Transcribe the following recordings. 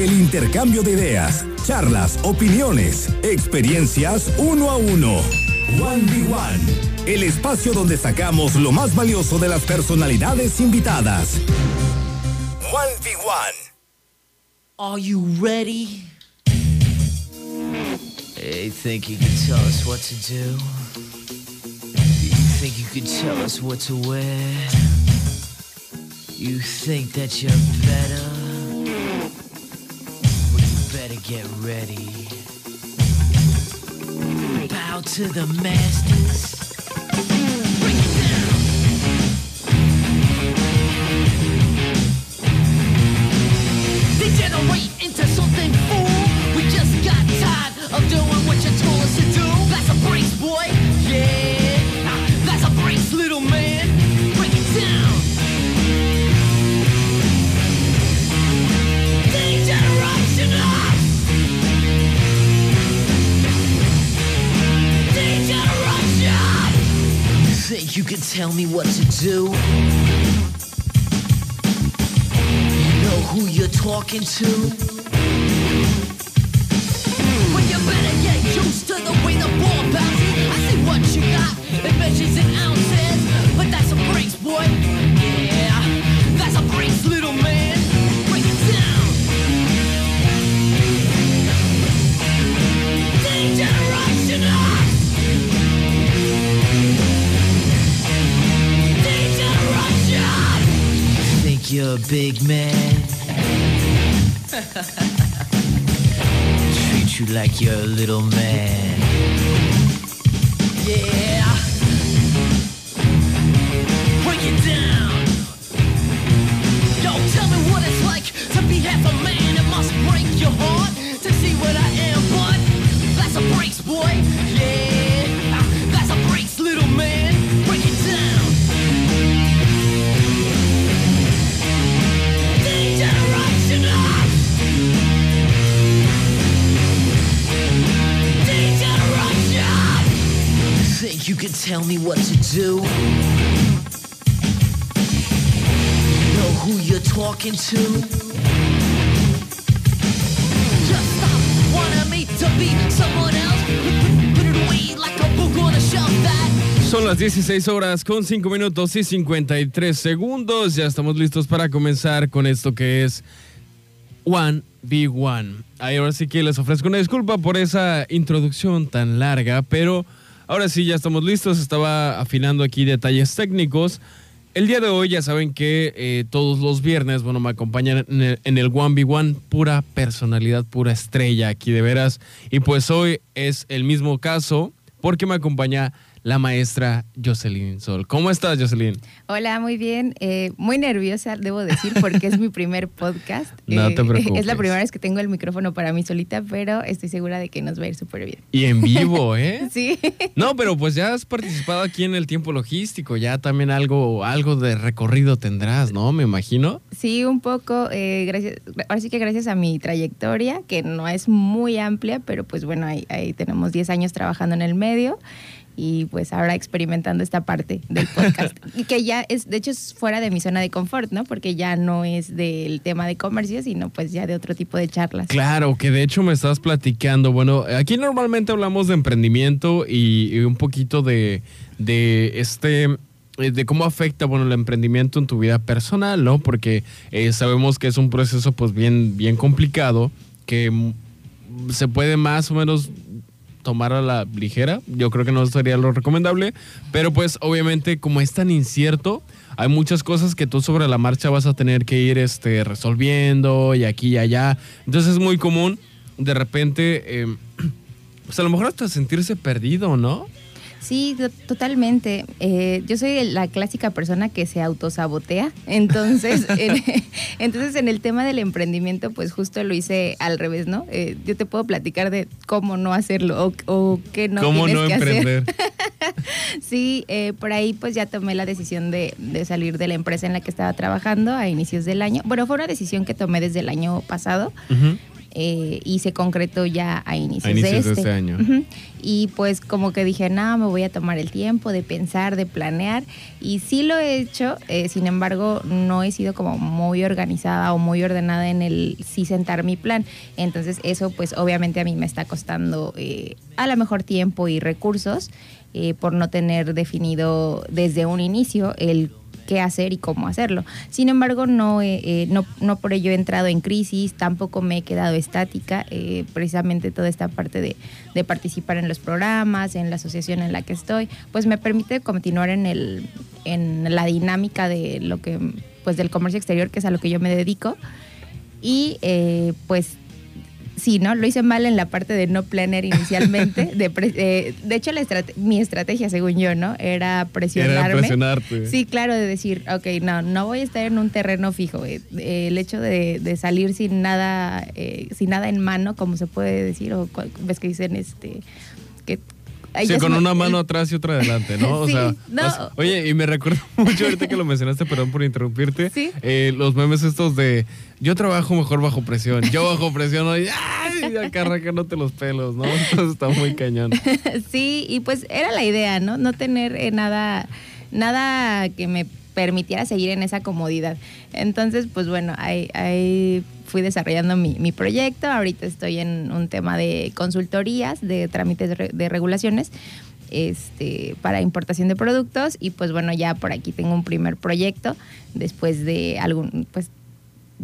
El intercambio de ideas, charlas, opiniones, experiencias uno a uno. One v One. El espacio donde sacamos lo más valioso de las personalidades invitadas. One v One. Are you ready? Hey, think you can tell us what to do? You think you can tell us what to wear? You think that you're better? Get ready. Bow to the masters. Degenerate can tell me what to do? You know who you're talking to? A big man? treat you like you're a little man. Yeah. Break it down. Yo, tell me what it's like to be half a man. It must break your heart to see what I am, but that's a brace, boy. Yeah. Tell me what to do? Son las 16 horas con 5 minutos y 53 segundos. Ya estamos listos para comenzar con esto que es One v One. Ahora sí que les ofrezco una disculpa por esa introducción tan larga, pero ahora sí ya estamos listos. Estaba afinando aquí detalles técnicos. El día de hoy ya saben que eh, todos los viernes, bueno, me acompañan en el, en el One v One, pura personalidad, pura estrella aquí de veras. Y pues hoy es el mismo caso porque me acompaña la maestra Jocelyn Sol. ¿Cómo estás, Jocelyn? Hola, muy bien. Eh, muy nerviosa, debo decir, porque es mi primer podcast. No Eh, te preocupes. Es la primera vez que tengo el micrófono para mí solita, pero estoy segura de que nos va a ir súper bien. Y en vivo, ¿eh? Sí. No, pero pues ya has participado aquí en el tiempo logístico, ya también algo, algo de recorrido tendrás, ¿no? Me imagino. Sí, un poco. eh, gracias, ahora sí que gracias a mi trayectoria, que no es muy amplia, pero pues bueno, ahí, ahí tenemos 10 años trabajando en el medio y pues ahora experimentando esta parte del podcast. y que ya es, de hecho, es fuera de mi zona de confort, ¿no? Porque ya no es del tema de comercio, sino pues ya de otro tipo de charlas. Claro, que de hecho me estás platicando. Bueno, aquí normalmente hablamos de emprendimiento y, y un poquito de, de este eh, de cómo afecta bueno el emprendimiento en tu vida personal, ¿no? Porque eh, sabemos que es un proceso pues bien bien complicado que mm, se puede más o menos tomar a la ligera. Yo creo que no sería lo recomendable, pero pues obviamente como es tan incierto, hay muchas cosas que tú sobre la marcha vas a tener que ir este, resolviendo y aquí y allá. Entonces es muy común de repente, eh, pues a lo mejor hasta sentirse perdido, ¿no? Sí, to- totalmente. Eh, yo soy la clásica persona que se autosabotea. Entonces, en, entonces, en el tema del emprendimiento, pues justo lo hice al revés, ¿no? Eh, yo te puedo platicar de cómo no hacerlo o, o qué no ¿Cómo tienes no que hacer. emprender? Sí, eh, por ahí pues ya tomé la decisión de, de salir de la empresa en la que estaba trabajando a inicios del año. Bueno, fue una decisión que tomé desde el año pasado. Eh, y se concretó ya a inicios, A inicios de este. este año. Y pues como que dije, no, me voy a tomar el tiempo de pensar, de planear. Y sí lo he hecho, eh, sin embargo, no he sido como muy organizada o muy ordenada en el sí sentar mi plan. Entonces eso pues obviamente a mí me está costando eh, a lo mejor tiempo y recursos eh, por no tener definido desde un inicio el qué hacer y cómo hacerlo. Sin embargo, no, he- eh, no, no por ello he entrado en crisis, tampoco me he quedado estática, eh, precisamente toda esta parte de, de participar en los programas, en la asociación en la que estoy, pues me permite continuar en, el, en la dinámica de lo que, pues del comercio exterior, que es a lo que yo me dedico. Y eh, pues sí, ¿no? Lo hice mal en la parte de no planear inicialmente. De, pre- eh, de hecho, la estrate- mi estrategia, según yo, ¿no? Era presionarme. Era presionarte. Sí, claro, de decir, ok, no, no voy a estar en un terreno fijo. eh, eh, el hecho de, de salir sin nada, eh, sin nada en mano, como se puede decir, o ves que dicen este que Sí, con una mano atrás y otra adelante, ¿no? O Sí, sea, no. o sea, oye, y me recuerdo mucho ahorita que lo mencionaste, perdón por interrumpirte, Sí. eh, los memes estos de yo trabajo mejor bajo presión, yo bajo presión, y ¡ay! Acá arrancándote los pelos, ¿no? Entonces está muy cañón. sí, y pues era la idea, ¿no? No tener eh, nada, nada que me permitiera seguir en esa comodidad. Entonces, pues bueno, ahí, fui desarrollando mi, mi proyecto. Ahorita estoy en un tema de consultorías, de trámites de, de regulaciones. Este, para importación de productos y pues bueno ya por aquí tengo un primer proyecto después de algún pues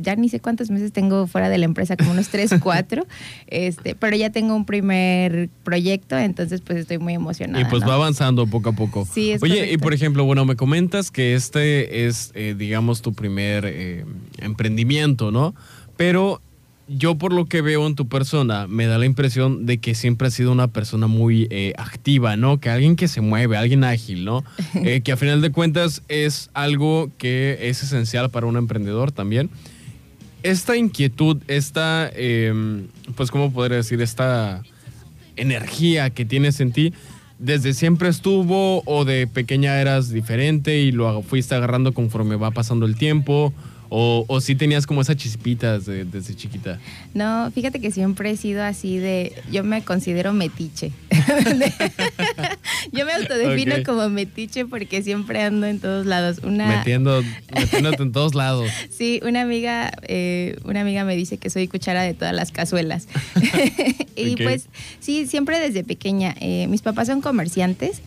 ya ni sé cuántos meses tengo fuera de la empresa, como unos 3, 4, este, pero ya tengo un primer proyecto, entonces pues estoy muy emocionada. Y pues ¿no? va avanzando poco a poco. Sí, es Oye, y por ejemplo, bueno, me comentas que este es, eh, digamos, tu primer eh, emprendimiento, ¿no? Pero yo por lo que veo en tu persona, me da la impresión de que siempre has sido una persona muy eh, activa, ¿no? Que alguien que se mueve, alguien ágil, ¿no? Eh, que a final de cuentas es algo que es esencial para un emprendedor también. Esta inquietud, esta, eh, pues, ¿cómo podría decir? Esta energía que tienes en ti, ¿desde siempre estuvo o de pequeña eras diferente y lo fuiste agarrando conforme va pasando el tiempo? ¿O, o sí tenías como esa chispita desde, desde chiquita? No, fíjate que siempre he sido así de, yo me considero metiche. yo me autodefino como metiche porque siempre ando en todos lados. Una, Metiendo, metiéndote en todos lados. Sí, una amiga, eh, una amiga me dice que soy cuchara de todas las cazuelas. y pues sí, siempre desde pequeña. eh, mis papás son comerciantes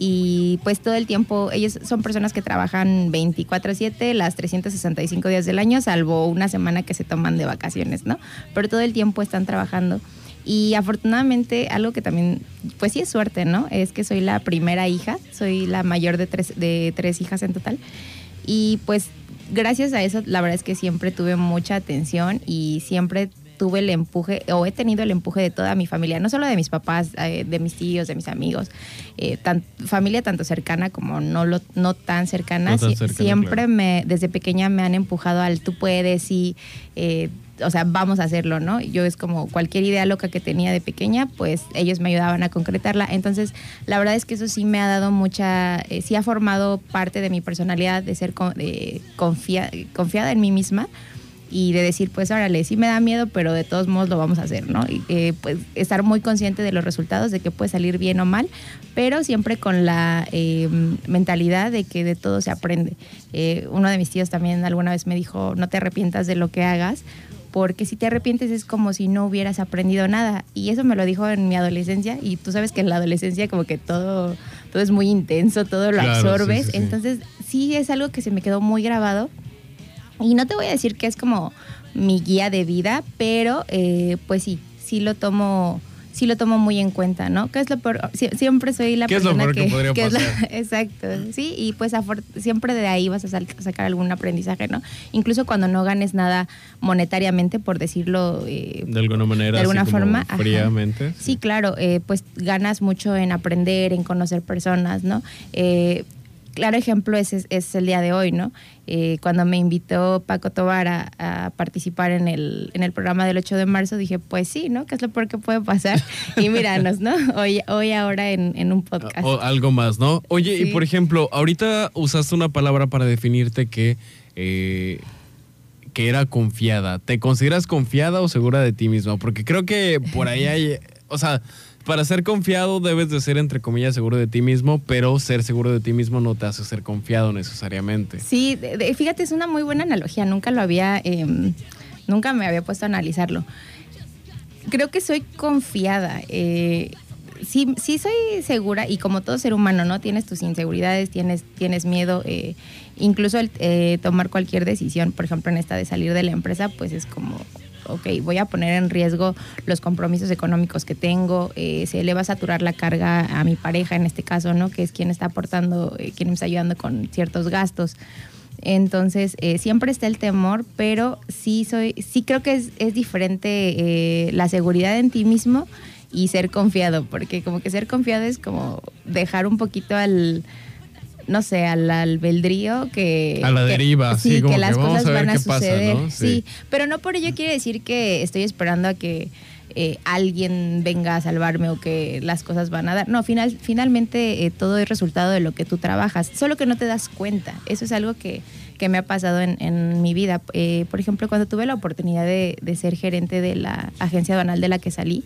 y pues todo el tiempo, ellos son personas que trabajan 24/7, las 365 días del año, salvo una semana que se toman de vacaciones, ¿no? Pero todo el tiempo están trabajando. Y afortunadamente, algo que también, pues sí es suerte, ¿no? Es que soy la primera hija, soy la mayor de tres, de tres hijas en total. Y pues gracias a eso, la verdad es que siempre tuve mucha atención y siempre tuve el empuje, o he tenido el empuje de toda mi familia, no solo de mis papás, eh, de mis tíos, de mis amigos, eh, tan- familia tanto cercana como no, lo, no tan cercana. No tan Sie- cercana, siempre claro. me, desde pequeña me han empujado al tú puedes y, eh, o sea, vamos a hacerlo, ¿no? Yo es como cualquier idea loca que tenía de pequeña, pues ellos me ayudaban a concretarla. Entonces, la verdad es que eso sí me ha dado mucha, eh, sí ha formado parte de mi personalidad de ser con- confia- confiada en mí misma y de decir, pues órale, sí me da miedo, pero de todos modos lo vamos a hacer, ¿no? Y eh, pues estar muy consciente de los resultados, de que puede salir bien o mal, pero siempre con la eh, mentalidad de que de todo se aprende. Eh, uno de mis tíos también alguna vez me dijo, no te arrepientas de lo que hagas, porque si te arrepientes es como si no hubieras aprendido nada. Y eso me lo dijo en mi adolescencia, y tú sabes que en la adolescencia como que todo, todo es muy intenso, todo lo Claro, sí, absorbes. sí, sí. Entonces sí es algo que se me quedó muy grabado. Y no te voy a decir que es como mi guía de vida, pero eh, pues sí, sí lo tomo, sí lo tomo muy en cuenta, ¿no? ¿Qué es lo peor? Sie- siempre soy la ¿Qué es lo persona peor que podría es la- pasar? exacto, sí, y pues siempre de ahí vas a sacar algún aprendizaje, ¿no? Incluso cuando no ganes nada monetariamente, por decirlo eh, De alguna manera. de alguna así forma. Fríamente. Sí, claro, eh, pues ganas mucho en aprender, en conocer personas, ¿no? Eh, claro ejemplo es, es, es el día de hoy, ¿no? Eh, cuando me invitó Paco Tobar a, a participar en el, en el programa del 8 de marzo, dije, pues sí, ¿no? ¿Qué es lo peor que puede pasar? Y míranos, ¿no? Hoy, hoy ahora en, en un podcast. O algo más, ¿no? Oye, y por ejemplo, ahorita usaste una palabra para definirte que, eh, que era confiada. ¿Te consideras confiada o segura de ti misma? Porque creo que por ahí hay, o sea, para ser confiado debes de ser, entre comillas, seguro de ti mismo, pero ser seguro de ti mismo no te hace ser confiado necesariamente. Sí, de- fíjate, es una muy buena analogía. Nunca lo había, em, nunca me había puesto a analizarlo. Creo que soy confiada. eh, sí, sí soy segura y como todo ser humano, ¿no? Tienes tus inseguridades, tienes, tienes miedo. eh, incluso el eh, tomar cualquier decisión, por ejemplo, en esta de salir de la empresa, pues es como, ok, voy a poner en riesgo los compromisos económicos que tengo, eh, se le va a saturar la carga a mi pareja en este caso, ¿no? Que es quien está aportando, eh, quien me está ayudando con ciertos gastos. Entonces, eh, siempre está el temor, pero sí soy, sí creo que es, es diferente eh, la seguridad en ti mismo y ser confiado, porque como que ser confiado es como dejar un poquito al, no sé, al albedrío que... A la que- deriva, sí, como que que las cosas van a pasa, suceder. ¿no? Sí. sí, pero no por ello quiere decir que estoy esperando a que eh, alguien venga a salvarme o que las cosas van a dar. No, final, finalmente eh, todo es resultado de lo que tú trabajas, solo que no te das cuenta. Eso es algo que, que me ha pasado en, en mi vida. Eh, por ejemplo, cuando tuve la oportunidad de, de ser gerente de la agencia aduanal de la que salí,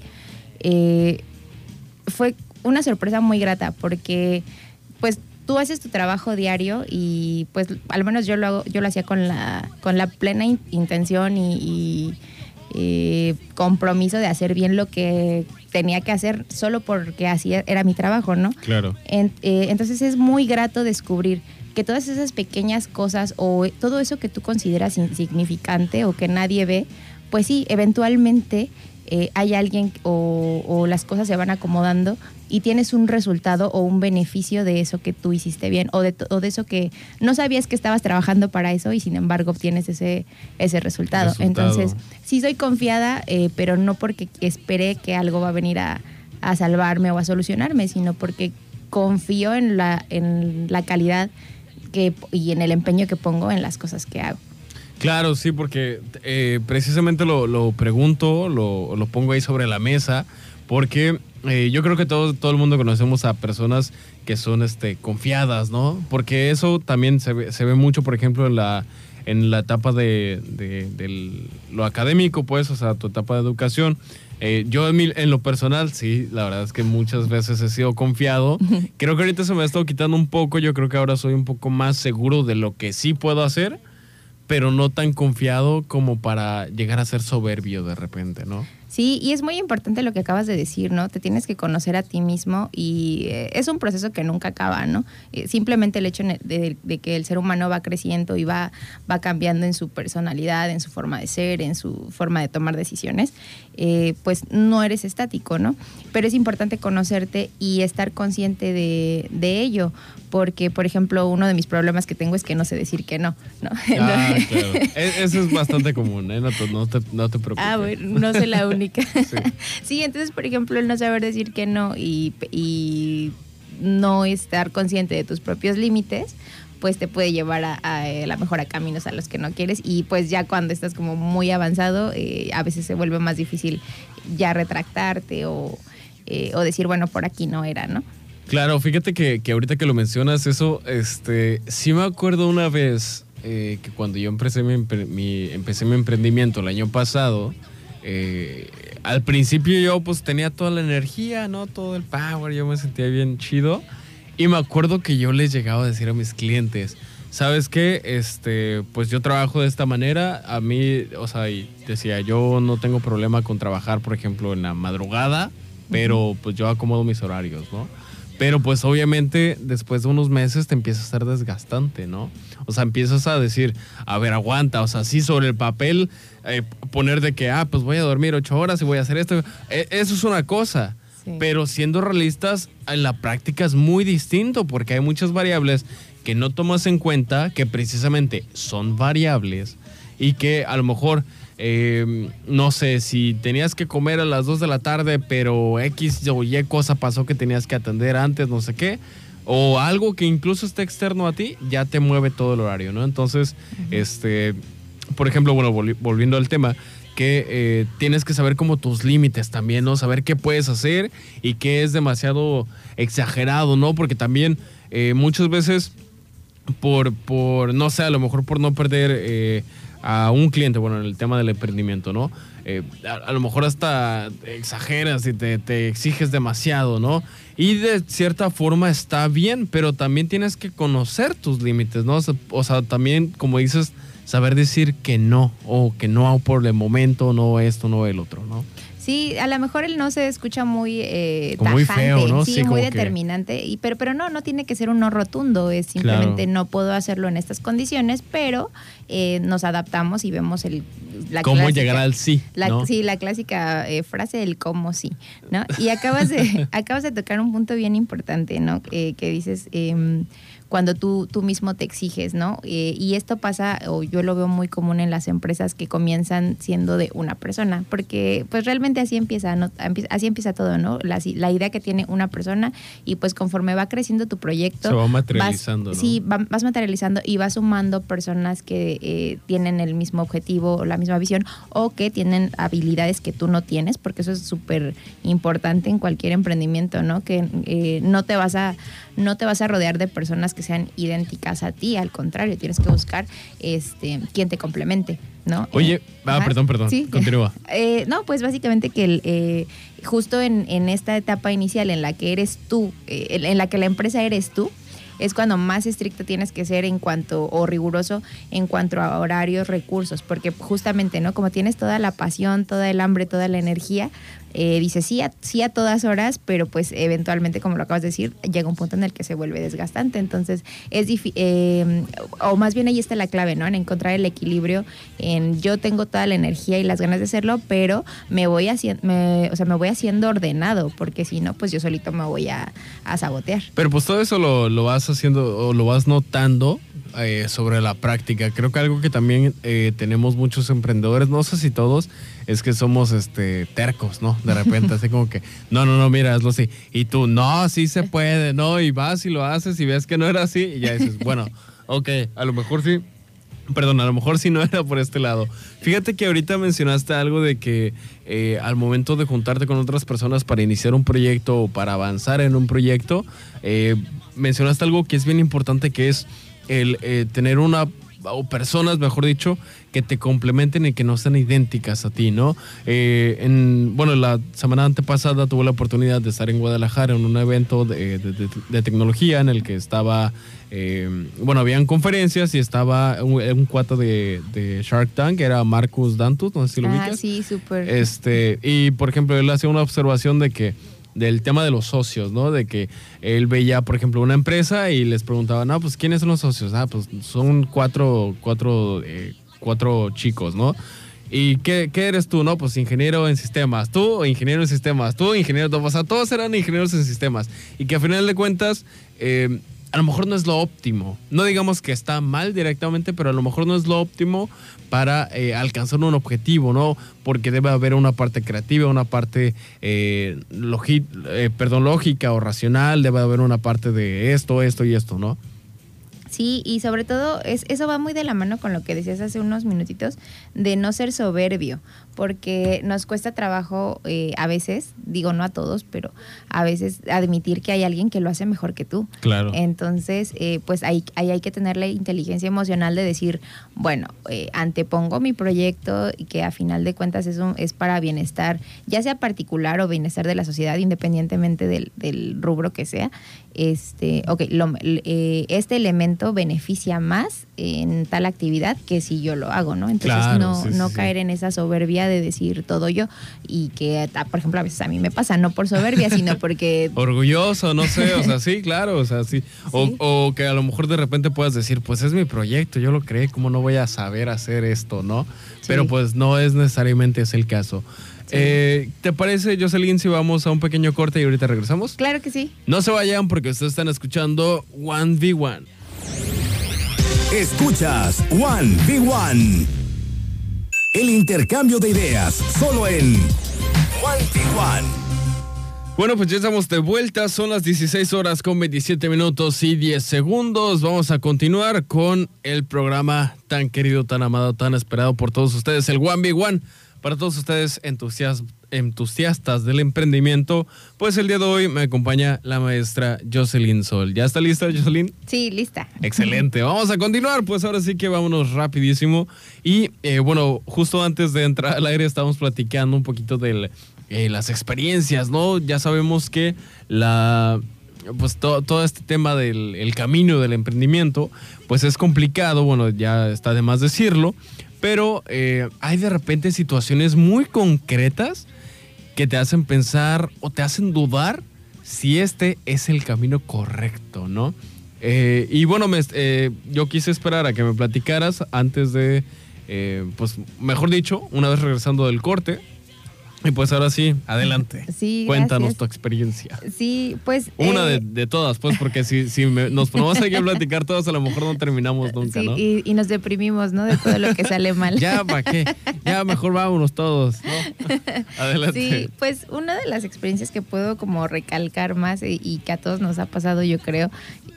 fue una sorpresa muy grata porque pues tú haces tu trabajo diario y pues al menos yo lo hago, yo lo hacía con la, con la plena in- intención y, y, eh, compromiso de hacer bien lo que tenía que hacer solo porque así era mi trabajo, ¿no? Claro. En- eh, entonces es muy grato descubrir que todas esas pequeñas cosas o todo eso que tú consideras insignificante o que nadie ve, pues sí, eventualmente eh, hay alguien o, o las cosas se van acomodando y tienes un resultado o un beneficio de eso que tú hiciste bien o de, o de eso que no sabías que estabas trabajando para eso y sin embargo obtienes ese, ese resultado. Resultado. Entonces, sí soy confiada, eh, pero no porque esperé que algo va a venir a, a salvarme o a solucionarme, sino porque confío en la, en la calidad que, y en el empeño que pongo en las cosas que hago. Claro, sí, porque eh, precisamente lo, lo pregunto, lo, lo pongo ahí sobre la mesa, porque eh, yo creo que todo, todo el mundo conocemos a personas que son este, confiadas, ¿no? Porque eso también se ve, se ve mucho, por ejemplo, en la, en la etapa de, lo académico, pues, o sea, tu etapa de educación. Eh, yo en, mi- en lo personal, sí, la verdad es que muchas veces he sido confiado. Creo que ahorita se me ha estado quitando un poco, yo creo que ahora soy un poco más seguro de lo que sí puedo hacer pero no tan confiado como para llegar a ser soberbio de repente, ¿no? Sí, y es muy importante lo que acabas de decir, ¿no? Te tienes que conocer a ti mismo y eh, es un proceso que nunca acaba, ¿no? Eh, simplemente el hecho de que el ser humano va creciendo y va, va cambiando en su personalidad, en su forma de ser, en su forma de tomar decisiones, eh, pues no eres estático, ¿no? Pero es importante conocerte y estar consciente de, de ello, porque, por ejemplo, uno de mis problemas que tengo es que no sé decir que no, ¿no? Ah, claro. E- Eso es bastante común, ¿eh? No te, no te, no te preocupes. Ah, bueno, no soy la única. Sí. entonces, por ejemplo, el no saber decir que no y, y no estar consciente de tus propios límites, pues te puede llevar a, eh, la mejor a caminos a los que no quieres y pues ya cuando estás como muy avanzado, eh, a veces se vuelve más difícil ya retractarte o, eh, o decir, bueno, por aquí no era, ¿no? Claro, fíjate que, que ahorita que lo mencionas, eso, este, sí me acuerdo una vez que cuando yo empecé mi, empecé mi emprendimiento el año pasado, al principio yo pues tenía toda la energía, ¿no? Todo el power, yo me sentía bien chido. Y me acuerdo que yo les llegaba a decir a mis clientes, ¿sabes qué? Este, pues yo trabajo de esta manera, a mí, o sea, y decía, yo no tengo problema con trabajar, por ejemplo, en la madrugada, pero pues yo acomodo mis horarios, ¿no? Pero pues obviamente después de unos meses te empieza a ser desgastante, ¿no? O sea, empiezas a decir, a ver, aguanta, o sea, sí sobre el papel eh, poner de que, ah, pues voy a dormir ocho horas y voy a hacer esto. Eh, eso es una cosa. Sí. Pero siendo realistas, en la práctica es muy distinto porque hay muchas variables que no tomas en cuenta, que precisamente son variables y que a lo mejor, eh, no sé, si tenías que comer a las 2 de la tarde, pero X o Y cosa pasó que tenías que atender antes, no sé qué, o algo que incluso esté externo a ti, ya te mueve todo el horario, ¿no? Entonces, este, por ejemplo, bueno, volvi- volviendo al tema, eh, tienes que saber como tus límites también, ¿no? Saber qué puedes hacer y qué es demasiado exagerado, ¿no? Porque también eh, muchas veces por, por, no sé, a lo mejor por no perder eh, a un cliente, bueno, en el tema del emprendimiento, ¿no? A, lo mejor hasta exageras y te, exiges demasiado, ¿no? Y de cierta forma está bien, pero también tienes que conocer tus límites, ¿no? O sea, también, como dices, saber decir que no, o que no por el momento, no esto, no el otro, ¿no? Sí, a lo mejor el no se escucha muy eh, Como muy tajante, feo, ¿no? sí, muy que- determinante, y, pero, pero no, no tiene que ser un no rotundo, es simplemente Claro. no puedo hacerlo en estas condiciones, pero eh, nos adaptamos y vemos el, la ¿Cómo clásica- llegar al sí? La, ¿no? Sí, la clásica eh, frase del cómo sí, ¿no? Y acabas de, acabas de tocar un punto bien importante, ¿no? Eh, que dices em, cuando tú, tú mismo te exiges, ¿no? Eh, y esto pasa, o yo lo veo muy común en las empresas que comienzan siendo de una persona, porque pues realmente así empieza, ¿no? Así empieza todo, ¿no? La, la idea que tiene una persona y pues conforme va creciendo tu proyecto... Se va vas- materializando, ¿no? Sí, va- vas materializando y vas sumando personas que eh, tienen el mismo objetivo o la misma visión o que tienen habilidades que tú no tienes, porque eso es súper importante en cualquier emprendimiento, ¿no? Que eh, no te vas a no te vas a rodear de personas que sean idénticas a ti, al contrario, tienes que buscar este quien te complemente, ¿no? Oye, Eh, ah, ajá, perdón, perdón, continúa. eh, no, pues básicamente que el, eh, justo en, en esta etapa inicial en la que eres tú, eh, en- en la que la empresa eres tú, es cuando más estricto tienes que ser en cuanto, o riguroso en cuanto a horarios, recursos, porque justamente, ¿no? Como tienes toda la pasión, toda el hambre, toda la energía, eh, dices sí a, sí a todas horas, pero pues eventualmente, como lo acabas de decir, llega un punto en el que se vuelve desgastante. Entonces, es difícil, o más bien ahí está la clave, ¿no? En encontrar el equilibrio en yo tengo toda la energía y las ganas de hacerlo, pero me voy haciendo, o sea, me voy haciendo ordenado, porque si no, pues yo solito me voy a, a sabotear. Pero pues todo eso lo, lo vas haciendo o lo vas notando eh, sobre la práctica. Creo que algo que también eh, tenemos muchos emprendedores, no sé si todos, es que somos este tercos, ¿no? De repente, así como que, no, no, no, mira, hazlo así. Y tú, no, sí se puede, ¿no? Y vas y lo haces y ves que no era así y ya dices, bueno, ok, a lo mejor sí. Perdón, a lo mejor sí no era por este lado. Fíjate que ahorita mencionaste algo de que eh, al momento de juntarte con otras personas para iniciar un proyecto o para avanzar en un proyecto, eh, mencionaste algo que es bien importante, que es el eh, tener una, o personas, mejor dicho, que te complementen y que no sean idénticas a ti, ¿no? Eh, en, bueno, la semana antepasada tuve la oportunidad de estar en Guadalajara en un evento de, de- de- de tecnología en el que estaba, eh, bueno, habían conferencias y estaba un, un de, de Shark Tank, era Marcus Dantus, no sé si lo Ah, ubicas. sí, súper. Este, y por ejemplo, él hacía una observación de que del tema de los socios, ¿no? De que él veía, por ejemplo, una empresa y les preguntaba, no, pues ¿quiénes son los socios? Ah, pues son cuatro, cuatro, eh, cuatro chicos, ¿no? ¿Y qué, eres tú? No, pues ingeniero en sistemas. Tú, ingeniero en sistemas. Tú, ingeniero. O sea, todos eran ingenieros en sistemas. Y que a final de cuentas, eh, a lo mejor no es lo óptimo. No digamos que está mal directamente, pero a lo mejor no es lo óptimo para eh, alcanzar un objetivo, ¿no? Porque debe haber una parte creativa, una parte, eh, eh, perdón, lógica o racional, debe haber una parte de esto, esto y esto, ¿no? Sí, y sobre todo es, eso va muy de la mano con lo que decías hace unos minutitos de no ser soberbio, porque nos cuesta trabajo eh, a veces, digo no a todos, pero a veces admitir que hay alguien que lo hace mejor que tú. Claro. Entonces, eh, pues ahí, ahí hay que tener la inteligencia emocional de decir, bueno, eh, antepongo mi proyecto y que a final de cuentas es, un- es para bienestar, ya sea particular o bienestar de la sociedad, independientemente del, del rubro que sea. Este, ok, lo- eh, este elemento beneficia más en tal actividad que si yo lo hago, ¿no? Entonces Claro, no, sí, no sí. caer en esa soberbia de decir todo yo y que, ah, por ejemplo, a veces a mí me pasa, no por soberbia, sino porque Orgulloso, no sé, o sea, sí, claro, o sea, sí. O, Sí. o que a lo mejor de repente puedas decir, pues es mi proyecto, yo lo creé, ¿cómo no voy a saber hacer esto, no? Pero pues no es necesariamente ese el caso. Eh, ¿Te parece, Jocelyn, si vamos a un pequeño corte y ahorita regresamos? claro que sí. No se vayan porque ustedes están escuchando 1v1. Escuchas One v One. El intercambio de ideas solo en One One. Bueno, pues ya estamos de vuelta. Son las 16 horas con 27 minutos y 10 segundos. Vamos a continuar con el programa tan querido, tan amado, tan esperado por todos ustedes, el 1v1. Para todos ustedes entusias- entusiastas del emprendimiento, pues el día de hoy me acompaña la maestra Jocelyn Sol. ¿Ya está lista, Jocelyn? Sí, lista. Excelente, vamos a continuar, pues ahora sí que vámonos rapidísimo. Y eh, bueno, justo antes de entrar al aire estábamos platicando un poquito de las experiencias, ¿no? Ya sabemos que la pues todo este tema del el camino del emprendimiento, pues es complicado, bueno, ya está de más decirlo, pero eh, hay de repente situaciones muy concretas que te hacen pensar o te hacen dudar si este es el camino correcto, ¿no? Eh, y bueno, me, eh, yo quise esperar a que me platicaras antes de, pues mejor dicho, una vez regresando del corte, y pues ahora sí, adelante. Sí, Cuéntanos tu experiencia. Sí, pues. Una de, de, todas, pues, porque si, si nos ponemos aquí a platicar todas, a lo mejor no terminamos nunca, sí, ¿no? Y, y, nos deprimimos, ¿no? De todo lo que sale mal. ya, ¿para qué? Ya, mejor vámonos todos, ¿no? Adelante. Sí, pues una de las experiencias que puedo como recalcar más y, y que a todos nos ha pasado, yo creo,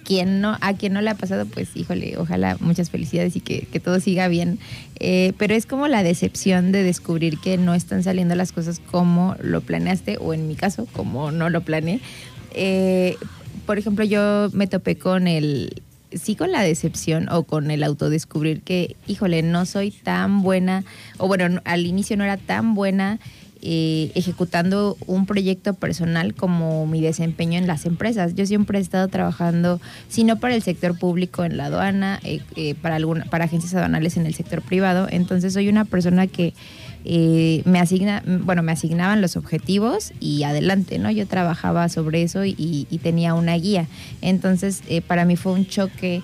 quien no, a quien no le ha pasado, pues híjole, ojalá muchas felicidades y que, que todo siga bien. Eh, pero es como la decepción de descubrir que no están saliendo las cosas como lo planeaste, o en mi caso, como no lo planeé. Eh, por ejemplo, yo me topé con el, sí con la decepción o con el autodescubrir que, híjole, no soy tan buena, o bueno, al inicio no era tan buena eh, ejecutando un proyecto personal como mi desempeño en las empresas. Yo siempre he estado trabajando, si no para el sector público en la aduana, eh, eh, para, alguna, para agencias aduanales en el sector privado. Entonces soy una persona que me asigna, bueno, me asignaban los objetivos y adelante, ¿no? Yo trabajaba sobre eso y, y tenía una guía. Entonces, para mí fue un choque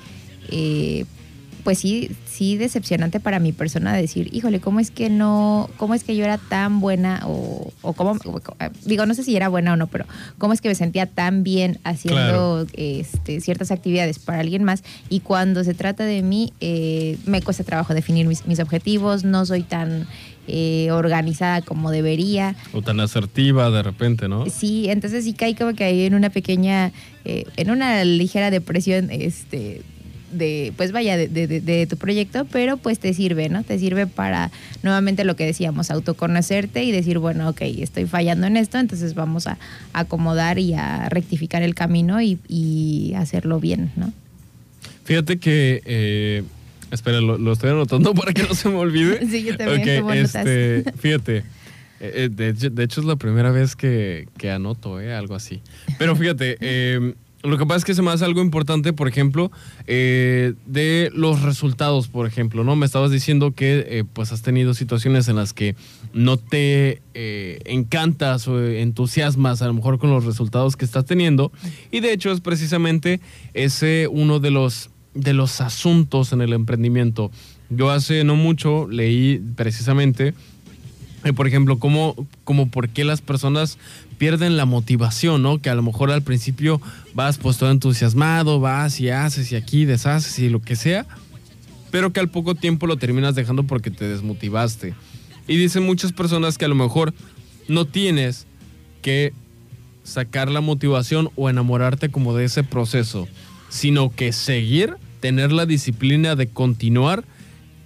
pues sí, sí decepcionante para mi persona decir, híjole, ¿cómo es que no, cómo es que yo era tan buena o, o cómo, digo, no sé si era buena o no, pero cómo es que me sentía tan bien haciendo Claro. este, ciertas actividades para alguien más y cuando se trata de mí, eh, me cuesta trabajo definir mis, mis objetivos, no soy tan eh, organizada como debería. O tan asertiva de repente, ¿no? Sí, entonces sí caí como que ahí en una pequeña, eh, en una ligera depresión, este, de, pues vaya, de, de- de- tu proyecto, pero pues te sirve, ¿no? Te sirve para, nuevamente lo que decíamos, autoconocerte y decir, bueno, ok, estoy fallando en esto, entonces vamos a acomodar y a rectificar el camino y, y hacerlo bien, ¿no? Fíjate que. eh, espera, lo, lo estoy anotando para que no se me olvide. Sí, yo también, Ok, tomo notas. este, fíjate. eh, eh, de, hecho, de hecho, es la primera vez que, que anoto, eh, algo así. Pero fíjate, eh, lo que pasa es que se me hace algo importante, por ejemplo, eh, de los resultados, por ejemplo, ¿no? Me estabas diciendo que eh, pues has tenido situaciones en las que no te eh, encantas o entusiasmas a lo mejor con los resultados que estás teniendo. Y de hecho es precisamente ese uno de los, de los asuntos en el emprendimiento. Yo hace no mucho leí precisamente por ejemplo, como, como por qué las personas pierden la motivación, ¿no? Que a lo mejor al principio vas pues todo entusiasmado, vas y haces y aquí deshaces y lo que sea, pero que al poco tiempo lo terminas dejando porque te desmotivaste. Y dicen muchas personas que a lo mejor no tienes que sacar la motivación o enamorarte como de ese proceso, sino que seguir, tener la disciplina de continuar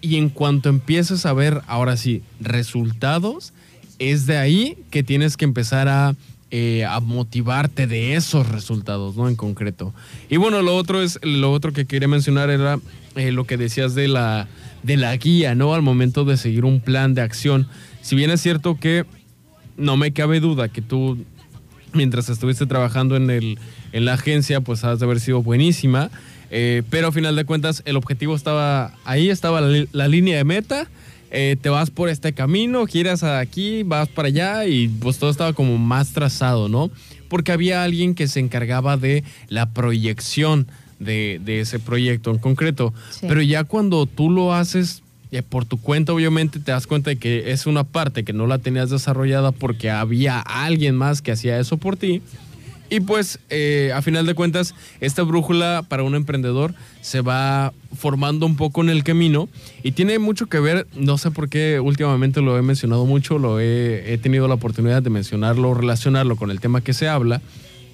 y en cuanto empieces a ver, ahora sí, resultados, es de ahí que tienes que empezar a, eh, a motivarte de esos resultados, ¿no? En concreto. Y bueno, lo otro es, lo otro que quería mencionar era eh, lo que decías de la, de la guía, ¿no? Al momento de seguir un plan de acción. Si bien es cierto que no me cabe duda que tú, mientras estuviste trabajando en, el, en la agencia, pues has de haber sido buenísima. Eh, pero a final de cuentas, el objetivo estaba ahí, estaba la, línea de meta. Eh, te vas por este camino, giras aquí, vas para allá y pues todo estaba como más trazado, ¿no? Porque había alguien que se encargaba de la proyección de, de ese proyecto en concreto. Sí. Pero ya cuando tú lo haces por tu cuenta, obviamente te das cuenta de que es una parte que no la tenías desarrollada porque había alguien más que hacía eso por ti. Y pues, eh, a final de cuentas, esta brújula para un emprendedor se va formando un poco en el camino y tiene mucho que ver, no sé por qué últimamente lo he mencionado mucho, lo he, tenido la oportunidad de mencionarlo, relacionarlo con el tema que se habla,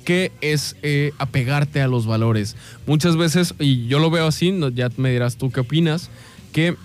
que es eh, apegarte a los valores. Muchas veces, y yo lo veo así, ya me dirás tú qué opinas, que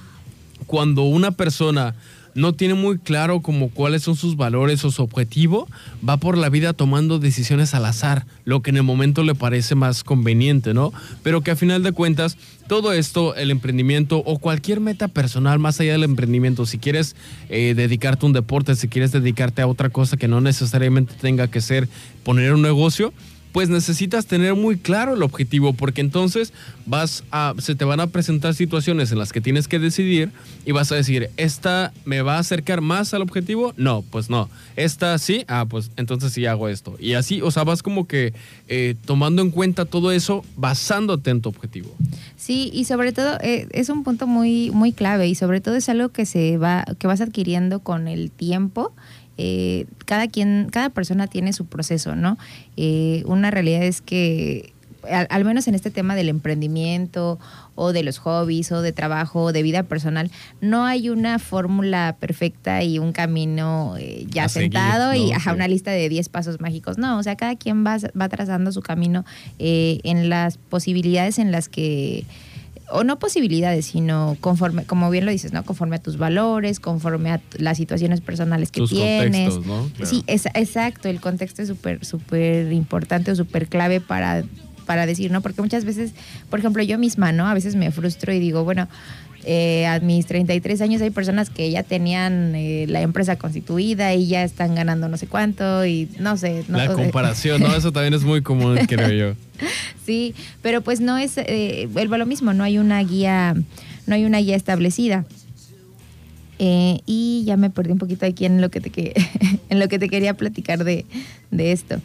cuando una persona no tiene muy claro como cuáles son sus valores o su objetivo, va por la vida tomando decisiones al azar, lo que en el momento le parece más conveniente, ¿no? Pero que a final de cuentas, todo esto, el emprendimiento o cualquier meta personal más allá del emprendimiento, si quieres eh, dedicarte a un deporte, si quieres dedicarte a otra cosa que no necesariamente tenga que ser poner un negocio, pues necesitas tener muy claro el objetivo, porque entonces vas a, se te van a presentar situaciones en las que tienes que decidir y vas a decir, ¿esta me va a acercar más al objetivo? No, pues no. ¿Esta sí? Ah, pues entonces sí hago esto. Y así, o sea, vas como que eh, tomando en cuenta todo eso, basándote en tu objetivo. Sí, y sobre todo eh, es un punto muy, muy clave y sobre todo es algo que se va, que vas adquiriendo con el tiempo eh, cada quien, cada persona tiene su proceso, ¿no? Eh, una realidad es que al, menos en este tema del emprendimiento o de los hobbies o de trabajo o de vida personal, no hay una fórmula perfecta y un camino eh, ya sentado y una lista de 10 pasos mágicos. No, o sea, cada quien va, va trazando su camino en las posibilidades en las que o no posibilidades, sino conforme, como bien lo dices, ¿no? Conforme a tus valores, conforme a las situaciones personales que tienes. ¿no? Sí, es, exacto, el contexto es súper, súper importante o súper clave para, para decir, ¿no? Porque muchas veces, por ejemplo, yo misma, ¿no? A veces me frustro y digo, bueno, eh, a mis 33 años hay personas que ya tenían eh, la empresa constituida y ya están ganando no sé cuánto y no sé. la comparación, ¿no? Eso también es muy común, creo yo. Sí, pero pues no es, eh, vuelvo a lo mismo, no hay una guía, no hay una guía establecida. Eh, y ya me perdí un poquito aquí en lo que te, en lo que te quería platicar de, de esto.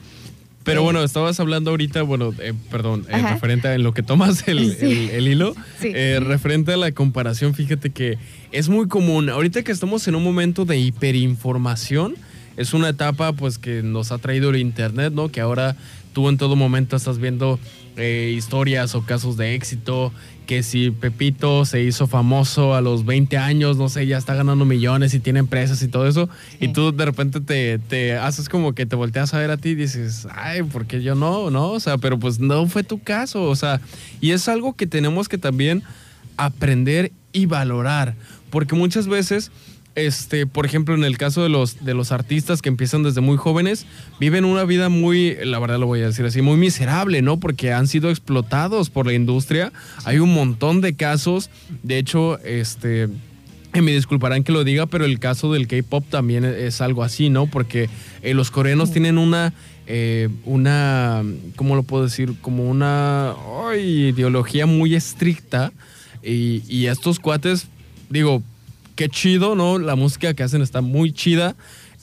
Pero bueno, estabas hablando ahorita, bueno, eh, perdón, eh, referente a en lo que tomas el, hilo, eh, referente a la comparación, fíjate que es muy común. Ahorita que estamos en un momento de hiperinformación, es una etapa pues que nos ha traído el internet, ¿no? Que ahora tú en todo momento estás viendo historias o casos de éxito, que si Pepito se hizo famoso a los 20 años, no sé, ya está ganando millones y tiene empresas y todo eso, y tú de repente te, te, haces como que te volteas a ver a ti y dices, ay, ¿por qué yo no? ¿No? O sea, pero pues no fue tu caso, o sea, y es algo que tenemos que también aprender y valorar, porque muchas veces este, por ejemplo, en el caso de los, de los artistas que empiezan desde muy jóvenes, viven una vida muy, la verdad lo voy a decir así, muy miserable, ¿no? Porque han sido explotados por la industria. Hay un montón de casos. De hecho, este, me disculparán que lo diga, pero el caso del K-pop también es algo así, ¿no? Porque eh, los coreanos tienen una, eh, una, ¿cómo lo puedo decir? Como una ideología muy estricta. Y, y estos cuates, digo, qué chido, ¿no? La música que hacen está muy chida,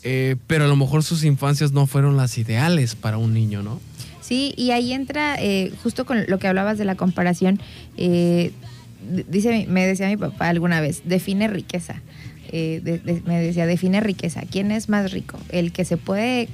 eh, pero a lo mejor sus infancias no fueron las ideales para un niño, ¿no? Sí, y ahí entra, eh, justo con lo que hablabas de la comparación, eh, dice, me decía mi papá alguna vez, define riqueza. me decía, define riqueza. ¿Quién es más rico? ¿El que se puede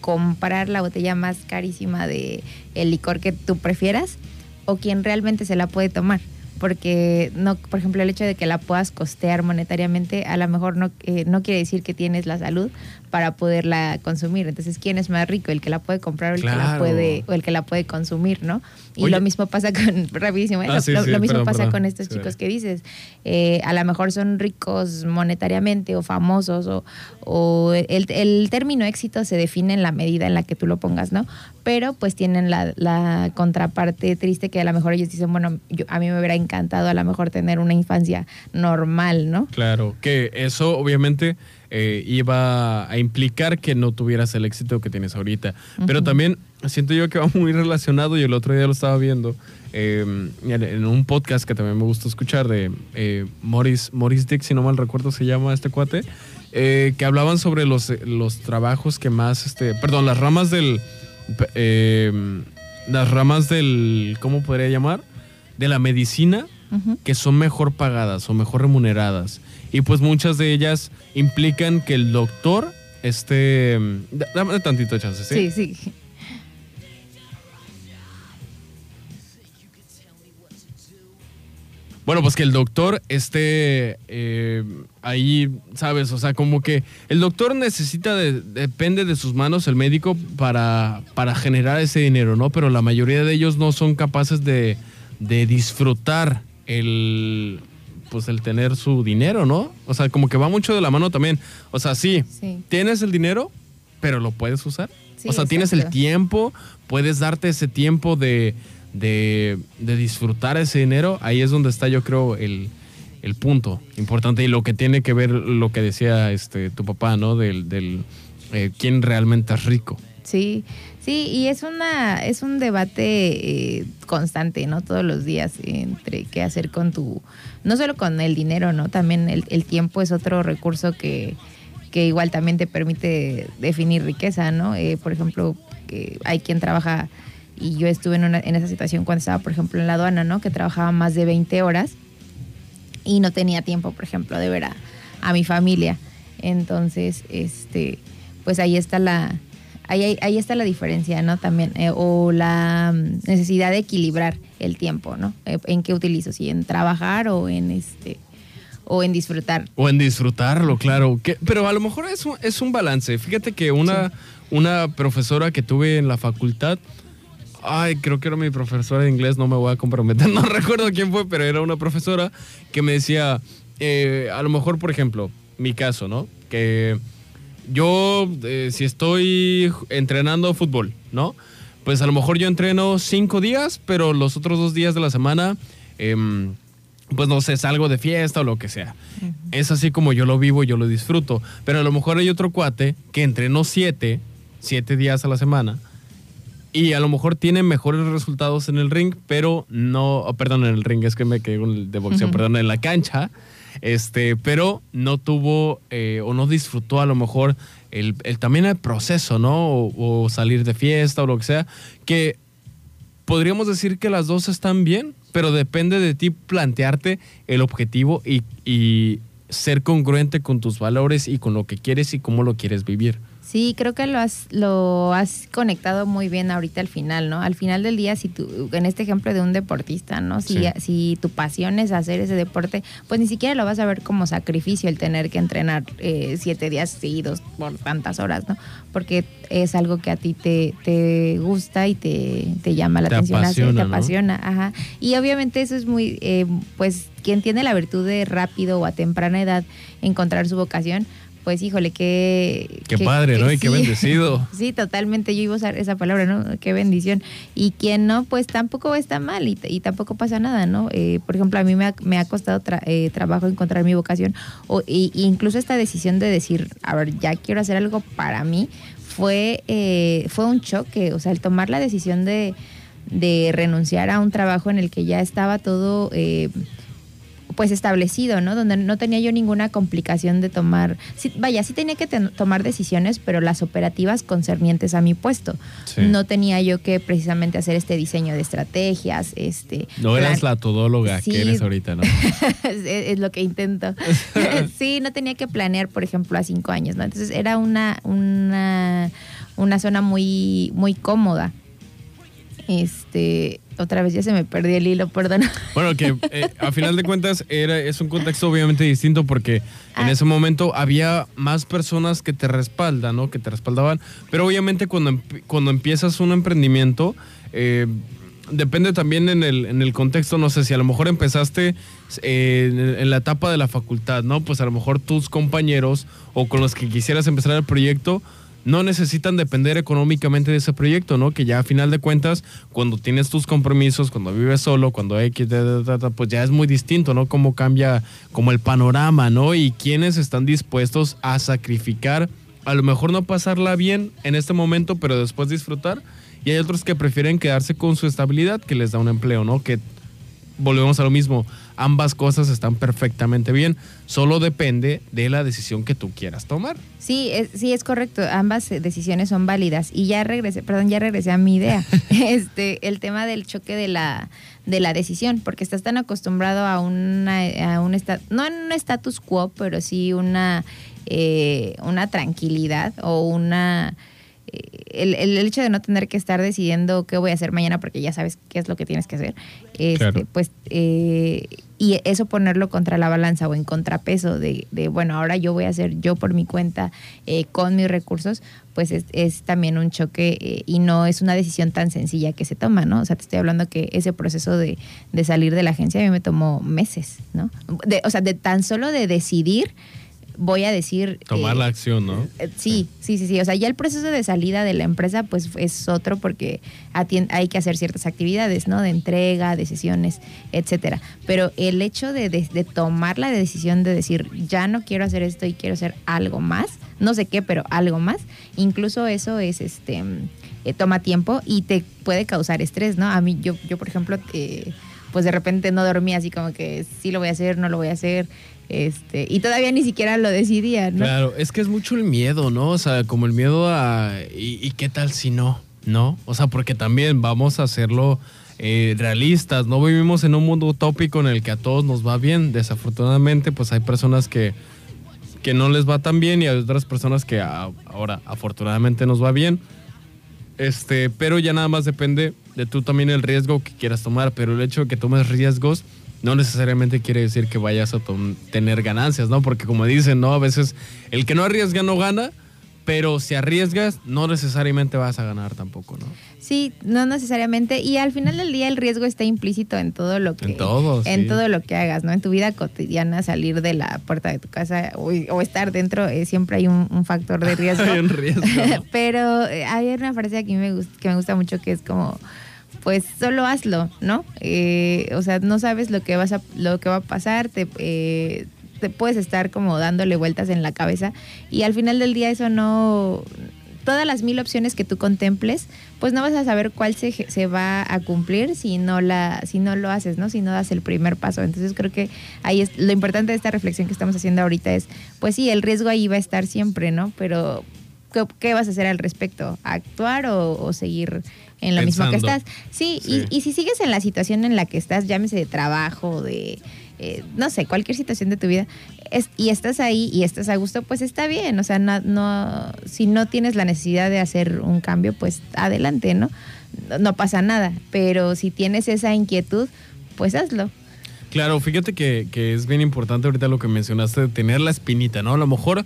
comprar la botella más carísima de el licor que tú prefieras? ¿O quien realmente se la puede tomar? Porque no, por ejemplo, el hecho de que la puedas costear monetariamente, a lo mejor no, eh, no quiere decir que tienes la salud para poderla consumir. Entonces, ¿quién es más rico? ¿El que la puede comprar o el que la puede, o el que la puede consumir, no? Y lo mismo pasa con, rapidísimo, ¿eh? ah, lo, mismo pasa con estos chicos que dices. Eh, a lo mejor son ricos monetariamente o famosos o, o el, el, término éxito se define en la medida en la que tú lo pongas, ¿no? Pero pues tienen la, la contraparte triste que a lo mejor ellos dicen, bueno, yo, a mí me hubiera encantado a lo mejor tener una infancia normal, ¿no? Claro, que eso obviamente eh, iba a implicar que no tuvieras el éxito que tienes ahorita. Pero también siento yo que va muy relacionado y el otro día lo estaba viendo em, en un podcast que también me gusta escuchar de eh, Morris, Morris Dick, si no mal recuerdo se llama este cuate, eh, que hablaban sobre los, los trabajos que más, este, perdón, las ramas del, em, las ramas del, ¿cómo podría llamar? De la medicina que son mejor pagadas o mejor remuneradas. Y pues muchas de ellas implican que el doctor esté... Dame tantito chance, ¿sí? Sí, sí. Bueno, pues que el doctor esté eh, ahí, ¿sabes? O sea, como que el doctor necesita, depende de sus manos el médico para, para generar ese dinero, ¿no? Pero la mayoría de ellos no son capaces de, de disfrutar el, pues el tener su dinero, ¿no? O sea, como que va mucho de la mano también. O sea, sí, Sí. tienes el dinero, pero lo puedes usar. Sí, o sea, tienes el tiempo, puedes darte ese tiempo de, de, de disfrutar ese dinero. Ahí es donde está, yo creo, el, el punto importante y lo que tiene que ver lo que decía este tu papá, ¿no? Del, del eh, quién realmente es rico. Sí, sí, y es una, es un debate eh, constante, ¿no? Todos los días entre qué hacer con tu, no solo con el dinero, ¿no? También el, el tiempo es otro recurso que, que igual también te permite definir riqueza, ¿no? Eh, por ejemplo, que hay quien trabaja, y yo estuve en, una, en esa situación cuando estaba, por ejemplo, en la aduana, ¿no? Que trabajaba más de 20 horas y no tenía tiempo, por ejemplo, de ver a, a mi familia. Entonces, este, pues ahí está la, ahí, ahí- está la diferencia, ¿no? También, eh, o la mm, necesidad de equilibrar el tiempo, ¿no? Eh, ¿En qué utilizo? Si en trabajar o en este, o en disfrutar. O en disfrutarlo, claro. Que, pero a lo mejor es un, es un balance. Fíjate que una, una profesora que tuve en la facultad, ay, creo que era mi profesora de inglés, no me voy a comprometer, no recuerdo quién fue, pero era una profesora que me decía, eh, a lo mejor, por ejemplo, mi caso, ¿no? Que yo, eh, si estoy entrenando fútbol, ¿no? Pues a lo mejor yo entreno cinco días, pero los otros dos días de la semana, em, pues no sé, salgo de fiesta o lo que sea. Es así como yo lo vivo, yo lo disfruto. Pero a lo mejor hay otro cuate que entrenó siete, siete días a la semana. Y a lo mejor tiene mejores resultados en el ring, pero no, oh, perdón, en el ring, es que me quedé con el de boxeo, perdón, en la cancha, este, pero no tuvo eh, o no disfrutó a lo mejor el, el- también el proceso, ¿no? O, o salir de fiesta o lo que sea, que podríamos decir que las dos están bien, pero depende de ti plantearte el objetivo y, y ser congruente con tus valores y con lo que quieres y cómo lo quieres vivir. Sí, creo que lo has, lo has conectado muy bien ahorita al final, ¿no? Al final del día, si tú, en este ejemplo de un deportista, ¿no? Si, Sí. si tu pasión es hacer ese deporte, pues ni siquiera lo vas a ver como sacrificio el tener que entrenar eh, siete días seguidos por tantas horas, ¿no? Porque es algo que a ti te, te gusta y te, te llama la Te atención, apasiona, te ¿no? apasiona, ajá. Y obviamente eso es muy, eh, pues, quien tiene la virtud de rápido o a temprana edad encontrar su vocación, pues híjole, qué... Qué padre, ¿no? Y qué bendecido. Sí, totalmente, yo iba a usar esa palabra, ¿no? Qué bendición. Y quien no, pues tampoco está mal y, y tampoco pasa nada, ¿no? Eh, por ejemplo, a mí me ha, me ha costado tra- eh, trabajo encontrar mi vocación o, y incluso esta decisión de decir, a ver, ya quiero hacer algo para mí, fue, eh, fue un choque, o sea, el tomar la decisión de, de renunciar a un trabajo en el que ya estaba todo... eh, pues establecido, ¿no? Donde no tenía yo ninguna complicación de tomar, sí, vaya, sí tenía que ten- tomar decisiones, pero las operativas concernientes a mi puesto. Sí. No tenía yo que precisamente hacer este diseño de estrategias, este... No eras plan- la todóloga Sí. que eres ahorita, ¿no? es, es lo que intento. sí, no tenía que planear, por ejemplo, a cinco años, ¿no? Entonces era una, una, una zona muy, muy cómoda. Este, otra vez ya se me perdió el hilo, perdón. Bueno, que eh, a final de cuentas era, es un contexto obviamente distinto porque en Ah. ese momento había más personas que te respaldan, ¿no? Que te respaldaban. Pero obviamente cuando, emp- cuando empiezas un emprendimiento, eh, depende también en el, en el contexto, no sé si a lo mejor empezaste eh, en la etapa de la facultad, ¿no? Pues a lo mejor tus compañeros o con los que quisieras empezar el proyecto no necesitan depender económicamente de ese proyecto, ¿no? Que ya a final de cuentas, cuando tienes tus compromisos, cuando vives solo, cuando ta, pues ya es muy distinto, ¿no? Cómo cambia como el panorama, ¿no? Y quiénes están dispuestos a sacrificar, a lo mejor no pasarla bien en este momento, pero después disfrutar. Y hay otros que prefieren quedarse con su estabilidad, que les da un empleo, ¿no? Que volvemos a lo mismo, ambas cosas están perfectamente bien, solo depende de la decisión que tú quieras tomar. Sí, es, sí, es correcto. Ambas decisiones son válidas. Y ya regresé, perdón, ya regresé a mi idea. este, el tema del choque de la, de la decisión, porque estás tan acostumbrado a una, a un no en un status quo, pero sí una, eh, una tranquilidad o una el, el hecho de no tener que estar decidiendo qué voy a hacer mañana porque ya sabes qué es lo que tienes que hacer, este, Claro. pues, eh, y eso ponerlo contra la balanza o en contrapeso de, de, bueno, ahora yo voy a hacer yo por mi cuenta eh, con mis recursos, pues es, es también un choque eh, y no es una decisión tan sencilla que se toma, ¿no? O sea, te estoy hablando que ese proceso de, de salir de la agencia a mí me tomó meses, ¿no? De- o sea, de tan solo de decidir, voy a decir... Tomar eh, la acción, ¿no? eh, Sí, sí, sí, sí. O sea, ya el proceso de salida de la empresa, pues es otro porque hay que hacer ciertas actividades, ¿no? De entrega, de sesiones, etcétera. Pero el hecho de, de- de tomar la decisión de decir, ya no quiero hacer esto y quiero hacer algo más, no sé qué, pero algo más, incluso eso es este. eh, toma tiempo y te puede causar estrés, ¿no? A mí, yo, yo por ejemplo, eh, pues de repente no dormía así como que sí lo voy a hacer, no lo voy a hacer. Este, y todavía ni siquiera lo decidía, ¿no? Claro, es que es mucho el miedo, ¿no? O sea, como el miedo a... ¿Y, qué tal si no? ¿No? O sea, porque también vamos a hacerlo eh, realistas. No vivimos en un mundo utópico en el que a todos nos va bien. Desafortunadamente, pues hay personas que, que no les va tan bien y hay otras personas que ahora afortunadamente nos va bien. Este, pero ya nada más depende de tú también el riesgo que quieras tomar. Pero el hecho de que tomes riesgos no necesariamente quiere decir que vayas a tener ganancias, ¿no? Porque como dicen, ¿no? A veces el que no arriesga no gana, pero si arriesgas, no necesariamente vas a ganar tampoco, ¿no? Sí, no necesariamente. Y al final del día el riesgo está implícito en todo lo que En todo, en sí. todo lo que hagas, ¿no? En tu vida cotidiana, salir de la puerta de tu casa o, o estar dentro, eh, siempre hay un, un factor de riesgo. Hay un riesgo, ¿no? Pero eh, hay una frase que me gusta, que me gusta mucho que es como pues solo hazlo, ¿no? Eh, o sea, no sabes lo que vas a, lo que va a pasar, te, eh, te puedes estar como dándole vueltas en la cabeza y al final del día eso no, todas las mil opciones que tú contemples, pues no vas a saber cuál se, se va a cumplir si no la, si no lo haces, ¿no? Si no das el primer paso. Entonces creo que ahí es lo importante de esta reflexión que estamos haciendo ahorita es, pues sí, el riesgo ahí va a estar siempre, ¿no? Pero ¿qué, qué vas a hacer al respecto? ¿Actuar o, o seguir en lo mismo que estás? Sí, Sí. Y, y si sigues en la situación en la que estás, llámese de trabajo, de, eh, no sé, cualquier situación de tu vida, es- y estás ahí y estás a gusto, pues está bien. O sea, no, no, si no tienes la necesidad de hacer un cambio, pues adelante, ¿no? No, no pasa nada. Pero si tienes esa inquietud, pues hazlo. Claro, fíjate que, que es bien importante ahorita lo que mencionaste de tener la espinita, ¿no? A lo mejor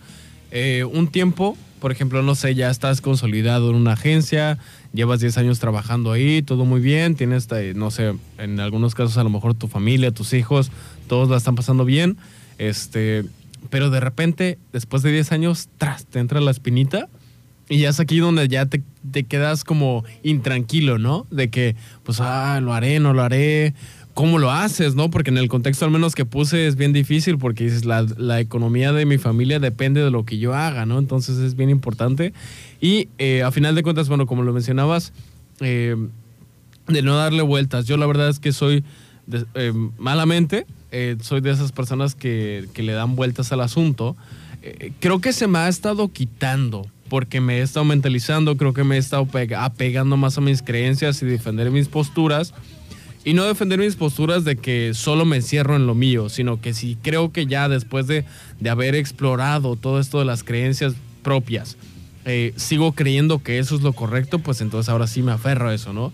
eh, un tiempo, por ejemplo, no sé, ya estás consolidado en una agencia, llevas 10 años trabajando ahí, todo muy bien, tienes, eh, no sé, en algunos casos a lo mejor tu familia, tus hijos, todos la están pasando bien, este, pero de repente, después de 10 años, tras, te entra la espinita y ya es aquí donde ya te, te quedas como intranquilo, ¿no? De que, pues, ah, lo haré, no lo haré. ¿Cómo lo haces, no? Porque en el contexto al menos que puse es bien difícil porque dices, la, la economía de mi familia depende de lo que yo haga, ¿no? Entonces es bien importante. Y eh, a final de cuentas, bueno, como lo mencionabas, eh, de no darle vueltas. Yo la verdad es que soy, de- eh, malamente, eh, soy de esas personas que, que le dan vueltas al asunto. Eh, creo que se me ha estado quitando porque me he estado mentalizando, creo que me he estado pega- apegando más a mis creencias y defender mis posturas. Y no defender mis posturas de que solo me encierro en lo mío, sino que si creo que ya después de, de haber explorado todo esto de las creencias propias, eh, sigo creyendo que eso es lo correcto, pues entonces ahora sí me aferro a eso, ¿no?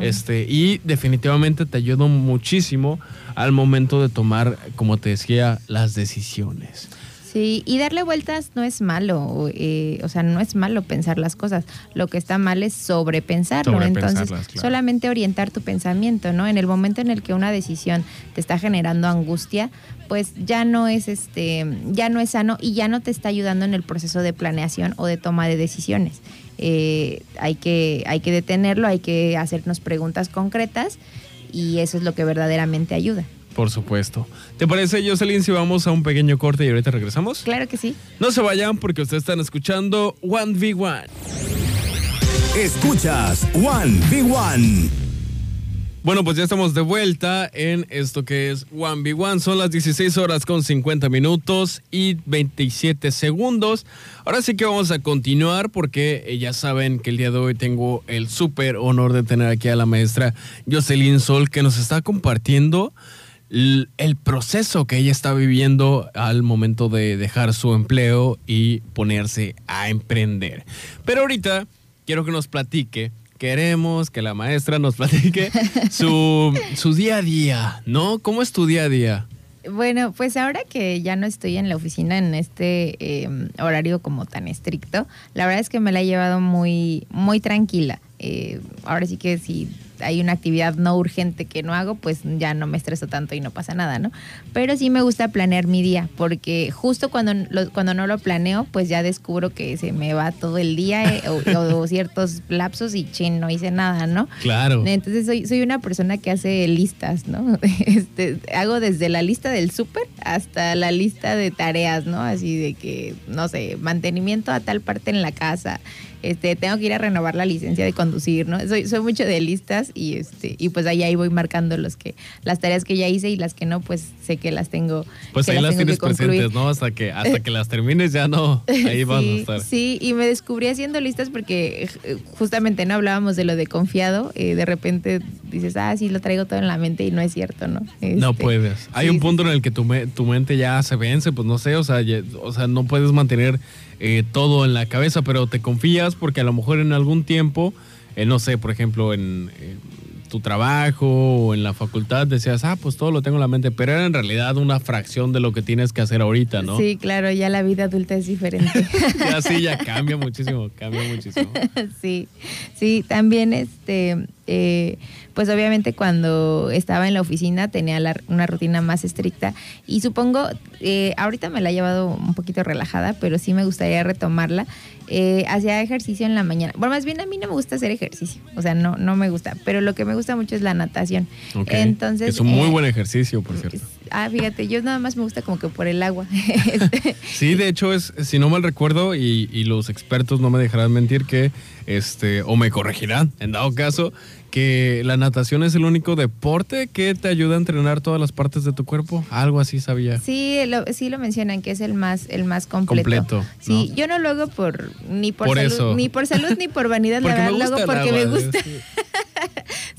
este, y definitivamente te ayuda muchísimo al momento de tomar, como te decía, las decisiones. Sí, y darle vueltas no es malo, eh, o sea, no es malo pensar las cosas. Lo que está mal es sobrepensarlo. Sobrepensarlas, Entonces, claro. solamente orientar tu pensamiento, ¿no? En el momento en el que una decisión te está generando angustia, pues ya no es este, ya no es sano y ya no te está ayudando en el proceso de planeación o de toma de decisiones. Eh, hay que, hay que detenerlo, hay que hacernos preguntas concretas y eso es lo que verdaderamente ayuda. Por supuesto. ¿Te parece, Jocelyn, si vamos a un pequeño corte y ahorita regresamos? Claro que sí. No se vayan porque ustedes están escuchando One v One. Escuchas One v One. Bueno, pues ya estamos de vuelta en esto que es One v One. Son las 16 horas con 50 minutos y 27 segundos. Ahora sí que vamos a continuar porque eh, ya saben que el día de hoy tengo el súper honor de tener aquí a la maestra Jocelyn Sol que nos está compartiendo el proceso que ella está viviendo al momento de dejar su empleo y ponerse a emprender. Pero ahorita quiero que nos platique. Queremos que la maestra nos platique su, su día a día, ¿no? ¿Cómo es tu día a día? Bueno, pues ahora que ya no estoy en la oficina en este eh, horario como tan estricto, la verdad es que me la he llevado muy, muy tranquila. Eh, ahora sí que si hay una actividad no urgente que no hago, pues ya no me estreso tanto y no pasa nada, ¿no? Pero sí me gusta planear mi día, porque justo cuando, lo- cuando no lo planeo, pues ya descubro que se me va todo el día eh, o, o ciertos lapsos y chin, no hice nada, ¿no? Claro. Entonces soy, soy una persona que hace listas, ¿no? Este, hago desde la lista del súper hasta la lista de tareas, ¿no? Así de que, no sé, mantenimiento a tal parte en la casa. Este, tengo que ir a renovar la licencia de conducir, ¿no? Soy, soy mucho de listas y este, y pues ahí, ahí voy marcando los que, las tareas que ya hice y las que no, pues sé que las tengo. Pues que ahí las tienes presentes, ¿no? Hasta que, hasta que las termines ya no, ahí van a sí, estar. Sí, y me descubrí haciendo listas porque eh, justamente no hablábamos de lo de confiado. eh, de repente dices, ah, sí, lo traigo todo en la mente y no es cierto, ¿no? No Este, puedes. Hay sí, un sí, punto en el que tu, me- tu mente ya se vence, pues no sé, o sea, ya- o sea no puedes mantener eh, todo en la cabeza, pero te confías porque a lo mejor en algún tiempo, eh, no sé, por ejemplo, en, tu trabajo o en la facultad decías, ah, pues todo lo tengo en la mente, pero era en realidad una fracción de lo que tienes que hacer ahorita, ¿no? Sí, claro, ya la vida adulta es diferente. Ya sí, ya cambia muchísimo, cambia muchísimo. sí, sí, también este, eh, pues obviamente cuando estaba en la oficina tenía la- una rutina más estricta y supongo, eh, ahorita me la he llevado un poquito relajada, pero sí me gustaría retomarla. Eh, hacía ejercicio en la mañana. Bueno, más bien a mí no me gusta hacer ejercicio, o sea, no, no me gusta, pero lo que me gusta mucho es la natación. Entonces, es un muy eh, buen ejercicio, por cierto. Ah, fíjate, yo nada más me gusta como que por el agua. Este, Sí, de hecho es, si no mal recuerdo, y, y los expertos no me dejarán mentir que, este, o me corregirán, en dado caso, que la natación es el único deporte que te ayuda a entrenar todas las partes de tu cuerpo. Algo así sabía. Sí, lo, sí lo mencionan que es el más el más completo. Completo, Sí, ¿no? yo no lo hago por ni por, Por salud, eso. ni por salud ni por vanidad, la Porque me verdad, lo hago porque me gusta. sí.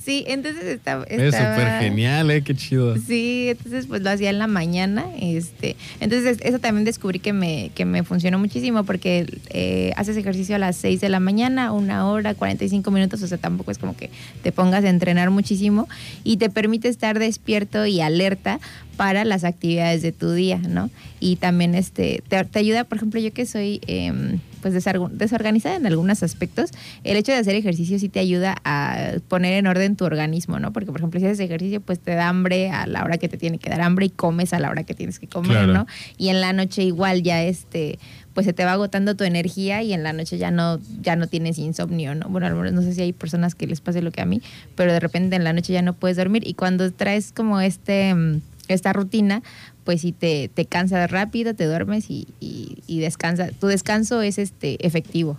Sí, entonces está, Es estaba- súper genial, ¿eh? Qué chido. Sí, entonces pues lo hacía en la mañana, este, entonces eso también descubrí que me, que me funcionó muchísimo porque eh, haces ejercicio a las 6 de la mañana, una hora, 45 minutos, o sea, tampoco es como que te pongas a entrenar muchísimo y te permite estar despierto y alerta para las actividades de tu día, ¿no? Y también este, te, te ayuda, por ejemplo, yo que soy em, pues desorganizada en algunos aspectos, el hecho de hacer ejercicio sí te ayuda a poner en orden tu organismo, ¿no? Porque, por ejemplo, si haces ejercicio, pues te da hambre a la hora que te tiene que dar hambre y comes a la hora que tienes que comer, Claro. ¿no? Y en la noche igual ya este pues se te va agotando tu energía y en la noche ya no ya no tienes insomnio, ¿no? Bueno, al menos no sé si hay personas que les pase lo que a mí, pero de repente en la noche ya no puedes dormir y cuando traes como este mm, esta rutina, pues sí te, te cansas rápido, te duermes y, y, y descansas. Tu descanso es este efectivo.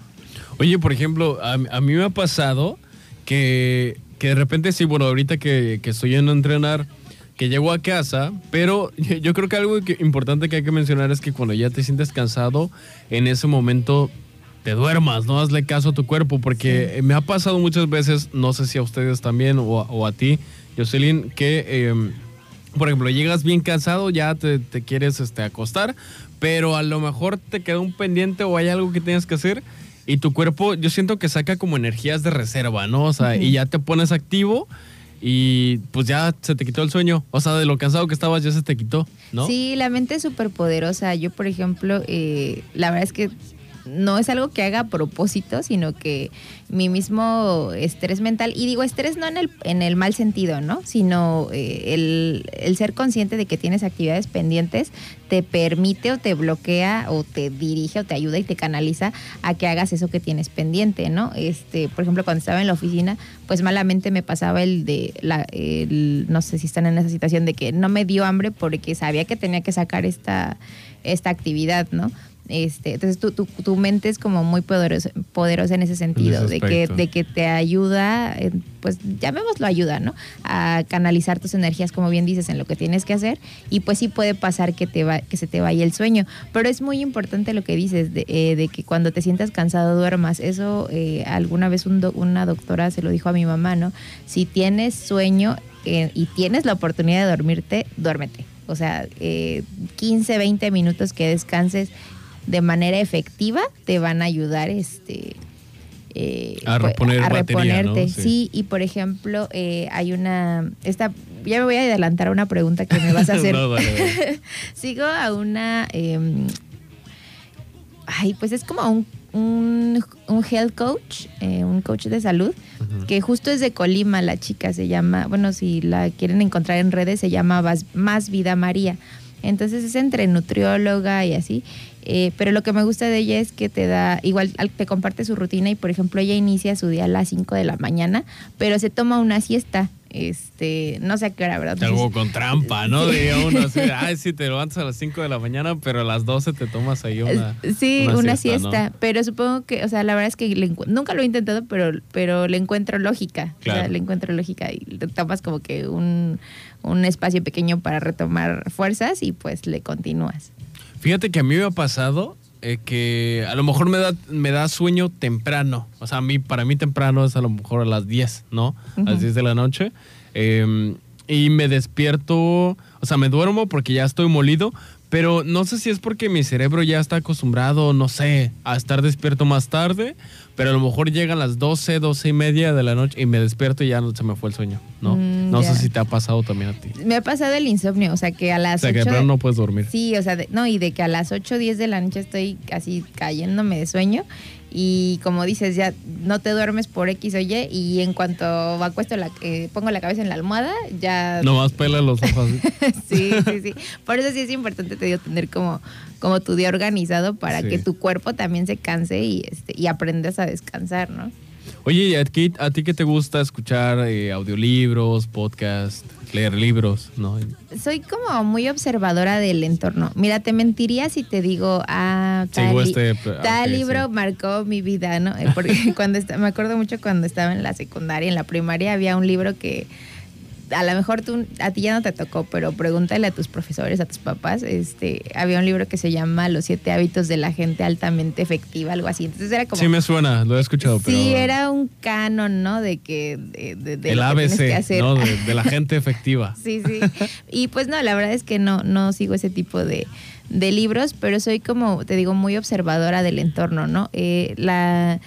Oye, por ejemplo, a, a mí me ha pasado que, que de repente sí, bueno, ahorita que, que estoy yendo a entrenar, que llego a casa, pero yo creo que algo que- importante que hay que mencionar es que cuando ya te sientes cansado, en ese momento te duermas, no hazle caso a tu cuerpo, porque me ha pasado muchas veces, no sé si a ustedes también o, a- o a ti, Jocelyn, que... em, por ejemplo, llegas bien cansado, ya te, te quieres este, acostar, pero a lo mejor te queda un pendiente o hay algo que tienes que hacer y tu cuerpo, yo siento que saca como energías de reserva, ¿no? O sea, y ya te pones activo y pues ya se te quitó el sueño. O sea, de lo cansado que estabas ya se te quitó, ¿no? Sí, la mente es súper poderosa. Yo, por ejemplo, eh, la verdad es que no es algo que haga a propósito, sino que mi mismo estrés mental, y digo estrés no en el, en el mal sentido, ¿no? Sino eh, el, el ser consciente de que tienes actividades pendientes te permite o te bloquea o te dirige o te ayuda y te canaliza a que hagas eso que tienes pendiente, ¿no? Este, por ejemplo, cuando estaba en la oficina, pues malamente me pasaba el de la, no sé si están en esa situación de que no me dio hambre porque sabía que tenía que sacar esta, esta actividad, ¿no? Este, entonces tu, tu, tu mente es como muy poderosa, poderosa en ese sentido, ese de que, de que te ayuda, eh, pues llamémoslo ayuda, ¿no? A canalizar tus energías, como bien dices, en lo que tienes que hacer. Y pues sí puede pasar que, te va, que se te vaya el sueño. Pero es muy importante lo que dices, de, eh, de que cuando te sientas cansado duermas. Eso eh, alguna vez un do- una doctora se lo dijo a mi mamá, ¿no? Si tienes sueño eh, y tienes la oportunidad de dormirte, duérmete. O sea, eh, 15, 20 minutos que descanses de manera efectiva te van a ayudar este eh, A pues, reponer a batería, ¿no? reponerte. Sí. Sí. y por ejemplo, eh, hay una, esta, ya me voy a adelantar a una pregunta que me vas a hacer. No. Sigo a una, eh, ay, pues es como un, un, un health coach, eh, un coach de salud, que justo es de Colima, la chica se llama, bueno, si la quieren encontrar en redes, se llama Más Vida María. Entonces es entre nutrióloga y así. Eh, pero lo que me gusta de ella es que te da, igual al- te comparte su rutina y por ejemplo ella inicia su día a las 5 de la mañana, pero se toma una siesta. Este, no sé a qué hora, ¿verdad? Algo con trampa, ¿no? Diría uno así, ay, sí, te levantas a las 5 de la mañana, pero a las 12 te tomas ahí una Sí, una, siesta, pero supongo que, o sea, la verdad es que le nunca lo he intentado, pero, pero le encuentro lógica. O sea, Claro. le encuentro lógica y te tomas como que un, un espacio pequeño para retomar fuerzas y pues le continúas. Fíjate que a mí me ha pasado eh, que a lo mejor me da, me da sueño temprano. O sea, a mí, para mí temprano es a lo mejor a las 10, ¿no? A las Ujú. 10 de la noche. Eh, y me despierto, o sea, me duermo porque ya estoy molido, pero no sé si es porque mi cerebro ya está acostumbrado, no sé, a estar despierto más tarde, pero a lo mejor llegan las 12, 12 y media de la noche y me despierto y ya no se me fue el sueño, ¿no? Mm, no sé si te ha pasado también a ti. Me ha pasado el insomnio, o sea, que a O las sea, que de 8 plano no puedes dormir. Sí, o sea, de- no, y de que a las 8 o 10 de la noche estoy casi cayéndome de sueño. Y como dices, ya no te duermes por X o Y. Y en cuanto acuesto la, eh, pongo la cabeza en la almohada, ya. Nomás pela los ojos. sí, sí, sí. Por eso sí es importante, te digo, tener como, como tu día organizado para Sí. que tu cuerpo también se canse y, este, y aprendas a descansar, ¿no? Oye, ¿y a ti, a ti qué te gusta escuchar eh, audiolibros, podcast, leer libros? ¿no? Soy como muy observadora del entorno. Mira, te mentiría si te digo, ah, tal, este, tal ok, libro sí. marcó mi vida, ¿no? Eh, Porque cuando me acuerdo mucho cuando estaba en la secundaria, en la primaria, había un libro que a lo mejor tú, a ti ya no te tocó, pero pregúntale a tus profesores, a tus papás. Este, había un libro que se llama Los siete hábitos de la gente altamente efectiva, algo así. Entonces era como Sí me suena, lo he escuchado, pero... Sí, era un canon, ¿no? De que de, de- de el lo que que ABC, hacer. ¿no? De, de la gente efectiva. Sí, sí. Y pues no, la verdad es que no, no sigo ese tipo de, de libros, pero soy como, te digo, muy observadora del entorno, ¿no? Eh, la,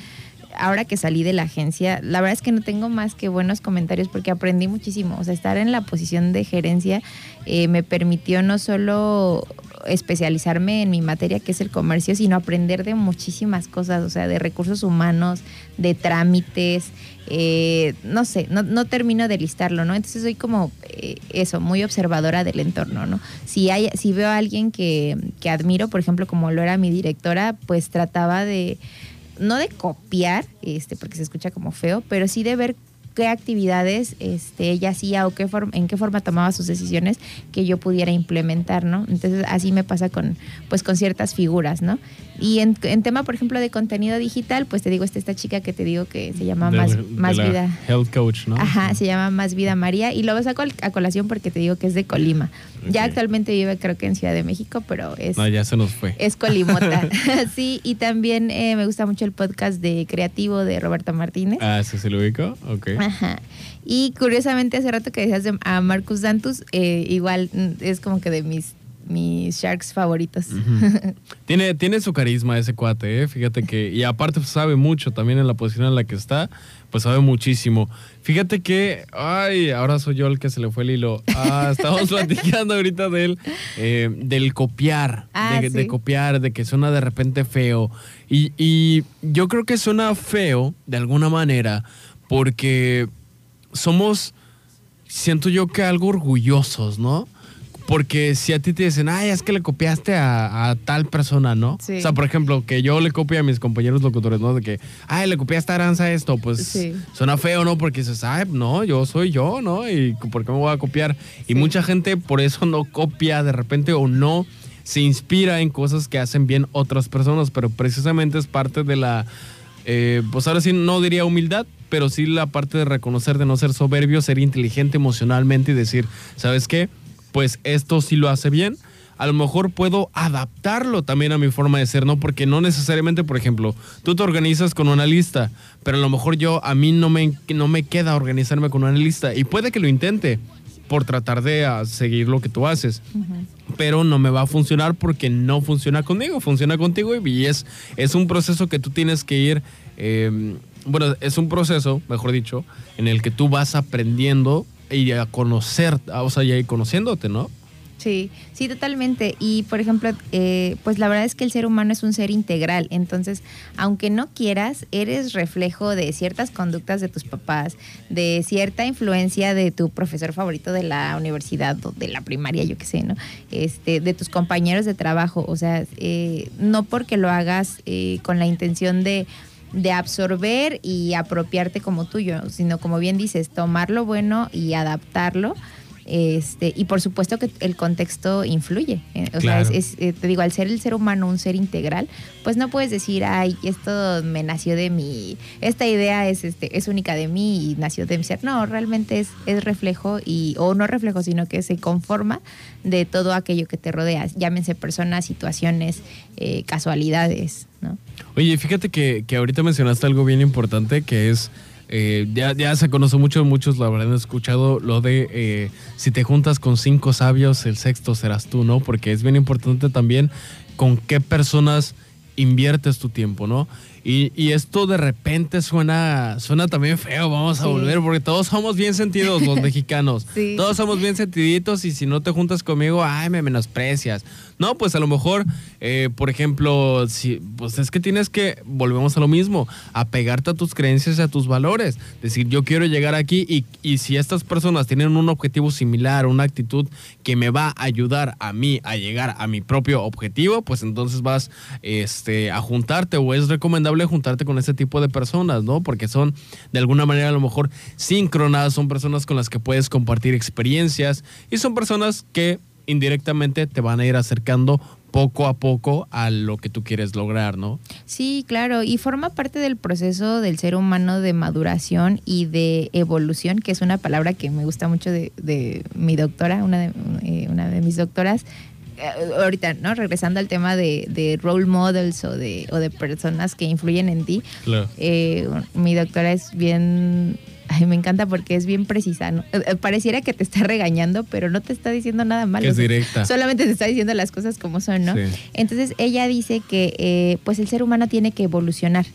ahora que salí de la agencia, la verdad es que no tengo más que buenos comentarios porque aprendí muchísimo. O sea, estar en la posición de gerencia eh, me permitió no solo especializarme en mi materia, que es el comercio, sino aprender de muchísimas cosas, o sea, de recursos humanos, de trámites, eh, no sé, no, no termino de listarlo, ¿no? Entonces soy como eh, eso, muy observadora del entorno, ¿no? Si, hay, si veo a alguien que, que admiro, por ejemplo, como lo era mi directora, pues trataba de, no de copiar, este, porque se escucha como feo, pero sí de ver qué actividades este, ella hacía o qué forma, en qué forma tomaba sus decisiones que yo pudiera implementar, ¿no? Entonces así me pasa con, pues, con ciertas figuras, ¿no? Y en, en tema, por ejemplo, de contenido digital, pues te digo, está esta chica que te digo que se llama De- Más, de más la Vida. Health coach, ¿no? Ajá, se llama Más Vida María y lo saco al- a colación porque te digo que es de Colima. Ya Ok. actualmente vive creo que en Ciudad de México, pero es, No, ya se nos fue. es Colimota. sí, y también eh, me gusta mucho el podcast de Creativo de Roberto Martínez. Ah, ¿sí se lo ubico? Ok. Ajá. Y curiosamente hace rato que decías de- a Marcus Dantus, eh, igual mm, es como que de mis, mis sharks favoritos. Tiene, tiene su carisma ese cuate, ¿eh? Fíjate que, y aparte pues, sabe mucho también en la posición en la que está, pues sabe muchísimo. Fíjate que, ay, ahora soy yo el que se le fue el hilo. Ah, estamos platicando ahorita del, eh, del copiar, Ah, de, de copiar, de que suena de repente feo. Y, y yo creo que suena feo de alguna manera porque somos, siento yo que algo orgullosos, ¿no? Porque si a ti te dicen, ay, es que le copiaste a, a tal persona, ¿no? Sí. O sea, por ejemplo, que yo le copie a mis compañeros locutores, ¿no? De que, ay, le copiaste a Aranza esto, pues Sí. suena feo, ¿no? Porque dices, ay, no, yo soy yo, ¿no? ¿Y por qué me voy a copiar? Y mucha gente por eso no copia de repente o no se inspira en cosas que hacen bien otras personas, pero precisamente es parte de la, eh, pues ahora sí no diría humildad, pero sí la parte de reconocer, de no ser soberbio, ser inteligente emocionalmente y decir, ¿sabes qué? Pues esto sí lo hace bien. A lo mejor puedo adaptarlo también a mi forma de ser, ¿no? Porque no necesariamente, por ejemplo, tú te organizas con una lista, pero a lo mejor yo, a mí no me, no me queda organizarme con una lista. Y puede que lo intente por tratar de seguir lo que tú haces pero no me va a funcionar porque no funciona conmigo, funciona contigo y es, es un proceso que tú tienes que ir eh, bueno, es un proceso, mejor dicho, en el que tú vas aprendiendo y a conocer, o sea, y a ir conociéndote, ¿no? Sí, sí, totalmente. Y por ejemplo, eh, pues la verdad es que el ser humano es un ser integral. Entonces, aunque no quieras, eres reflejo de ciertas conductas de tus papás, de cierta influencia de tu profesor favorito de la universidad o de la primaria, yo qué sé, ¿no? Este, de tus compañeros de trabajo. O sea, eh, no porque lo hagas eh, con la intención de de absorber y apropiarte como tuyo, sino como bien dices, tomar lo bueno y adaptarlo este, y por supuesto que el contexto influye. Eh, o sea, es, eh, te digo, al ser el ser humano un ser integral, pues no puedes decir, ay, esto me nació de mí, esta idea es, este, es única de mí y nació de mi ser. No, realmente es, es reflejo y, o no reflejo, sino que se conforma de todo aquello que te rodea, llámense personas, situaciones, eh, casualidades, ¿no? Oye, fíjate que, que ahorita mencionaste algo bien importante que es eh, ya, ya se conoce mucho, muchos lo habrán escuchado, lo de eh, si te juntas con cinco sabios, el sexto serás tú, ¿no? Porque es bien importante también con qué personas inviertes tu tiempo, ¿no? Y, y, esto de repente suena, suena también feo, vamos a volver, porque todos somos bien sentidos los mexicanos. Todos somos bien sentiditos y si no te juntas conmigo, ay, me menosprecias. No, pues a lo mejor, eh, por ejemplo, si, pues es que tienes que, volvemos a lo mismo, apegarte a tus creencias y a tus valores. Decir, yo quiero llegar aquí y, y si estas personas tienen un objetivo similar, una actitud que me va a ayudar a mí a llegar a mi propio objetivo, pues entonces vas este, a juntarte o es recomendable juntarte con ese tipo de personas, ¿no? Porque son de alguna manera a lo mejor síncronas, son personas con las que puedes compartir experiencias y son personas que indirectamente te van a ir acercando poco a poco a lo que tú quieres lograr, ¿no? Sí, claro, y forma parte del proceso del ser humano de maduración y de evolución, que es una palabra que me gusta mucho de, mi doctora, una de, eh, una de mis doctoras. Eh, ahorita, ¿no? Regresando al tema de, role models o de, o de personas que influyen en ti. Eh, mi doctora es bien Ay, me encanta porque es bien precisa. ¿no? Eh, pareciera que te está regañando, pero no te está diciendo nada malo. Es directa. Solamente te está diciendo las cosas como son, ¿no? Entonces ella dice que eh, pues el ser humano tiene que evolucionar.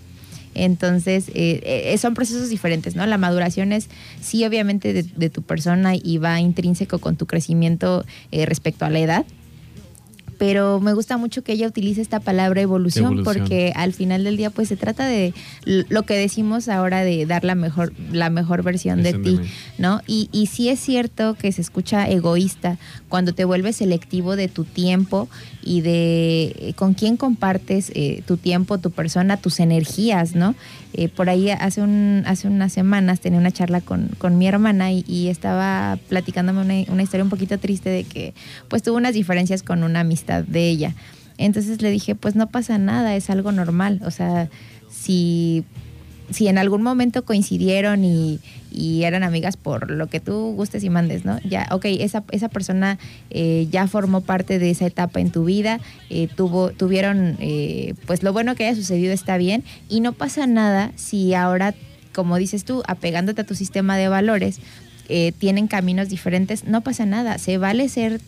Entonces, eh, son procesos diferentes, ¿no? La maduración es, sí, obviamente, de, tu persona y va intrínseco con tu crecimiento respecto a la edad, pero me gusta mucho que ella utilice esta palabra evolución, porque al final del día pues se trata de lo que decimos ahora de dar la mejor la mejor versión de ti, ¿no? Y, y sí es cierto que se escucha egoísta cuando te vuelves selectivo de tu tiempo y de eh, con quién compartes eh, tu tiempo, tu persona, tus energías, ¿no? Eh, por ahí hace, un, hace unas semanas tenía una charla con, con mi hermana y, estaba platicándome una, una, historia un poquito triste de que pues tuvo unas diferencias con una amistad de ella. Entonces le dije, pues no pasa nada, es algo normal. O sea, si si en algún momento coincidieron y, eran amigas por lo que tú gustes y mandes, ¿no? Ya, ok, esa, esa persona eh, ya formó parte de esa etapa en tu vida, eh, tuvo, tuvieron, eh, pues lo bueno que haya sucedido está bien y no pasa nada si ahora, como dices tú, apegándote a tu sistema de valores, tienen caminos diferentes, no pasa nada, se vale ser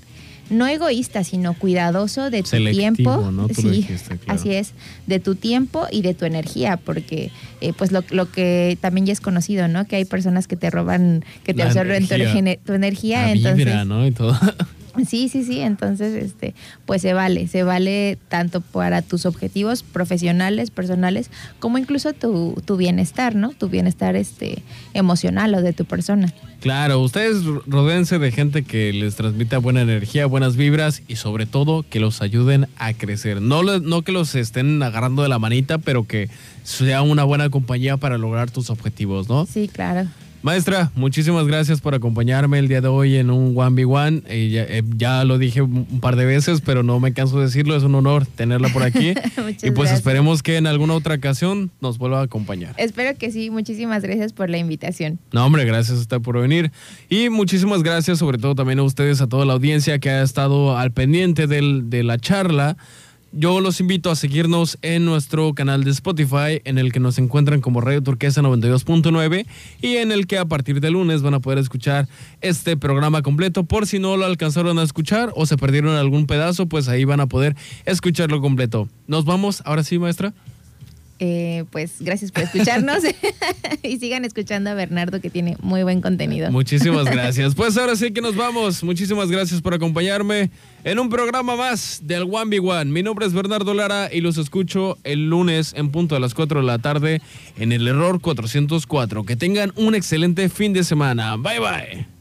no egoísta, sino cuidadoso de tu tiempo. sí, así es, de tu tiempo y de tu energía, porque eh, pues lo, que también ya es conocido, ¿no? Que hay personas que te roban, que te absorben tu, energía, entonces. ¿no? Y todo. Sí, sí, sí, entonces este pues se vale, se vale tanto para tus objetivos profesionales, personales, como incluso tu, tu bienestar, ¿no? Tu bienestar este emocional o de tu persona. Claro, ustedes rodéense de gente que les transmita buena energía, buenas vibras y sobre todo que los ayuden a crecer. No, no que los estén agarrando de la manita, pero que sea una buena compañía para lograr tus objetivos, ¿no? Sí, claro. Maestra, muchísimas gracias por acompañarme el día de hoy en un 1v1. Eh, ya, eh, ya, lo dije un par de veces, pero no me canso de decirlo. Es un honor tenerla por aquí. y pues esperemos que en alguna otra ocasión nos vuelva a acompañar. Espero que sí. Muchísimas gracias por la invitación. No, hombre, gracias a usted por venir. Y muchísimas gracias sobre todo también a ustedes, a toda la audiencia que ha estado al pendiente del, de la charla yo los invito a seguirnos en nuestro canal de Spotify, en el que nos encuentran como Radio Turquesa 92.9 y en el que a partir de lunes van a poder escuchar este programa completo. Por si no lo alcanzaron a escuchar o se perdieron algún pedazo, pues ahí van a poder escucharlo completo. Nos vamos, ahora sí, maestra. Eh, pues gracias por escucharnos y sigan escuchando a Bernardo que tiene muy buen contenido. Muchísimas gracias. Pues ahora sí que nos vamos. Muchísimas gracias por acompañarme en un programa más del One b One. Mi nombre es Bernardo Lara y los escucho el lunes en punto a las 4 de la tarde en el error 404. Que tengan un excelente fin de semana. Bye bye.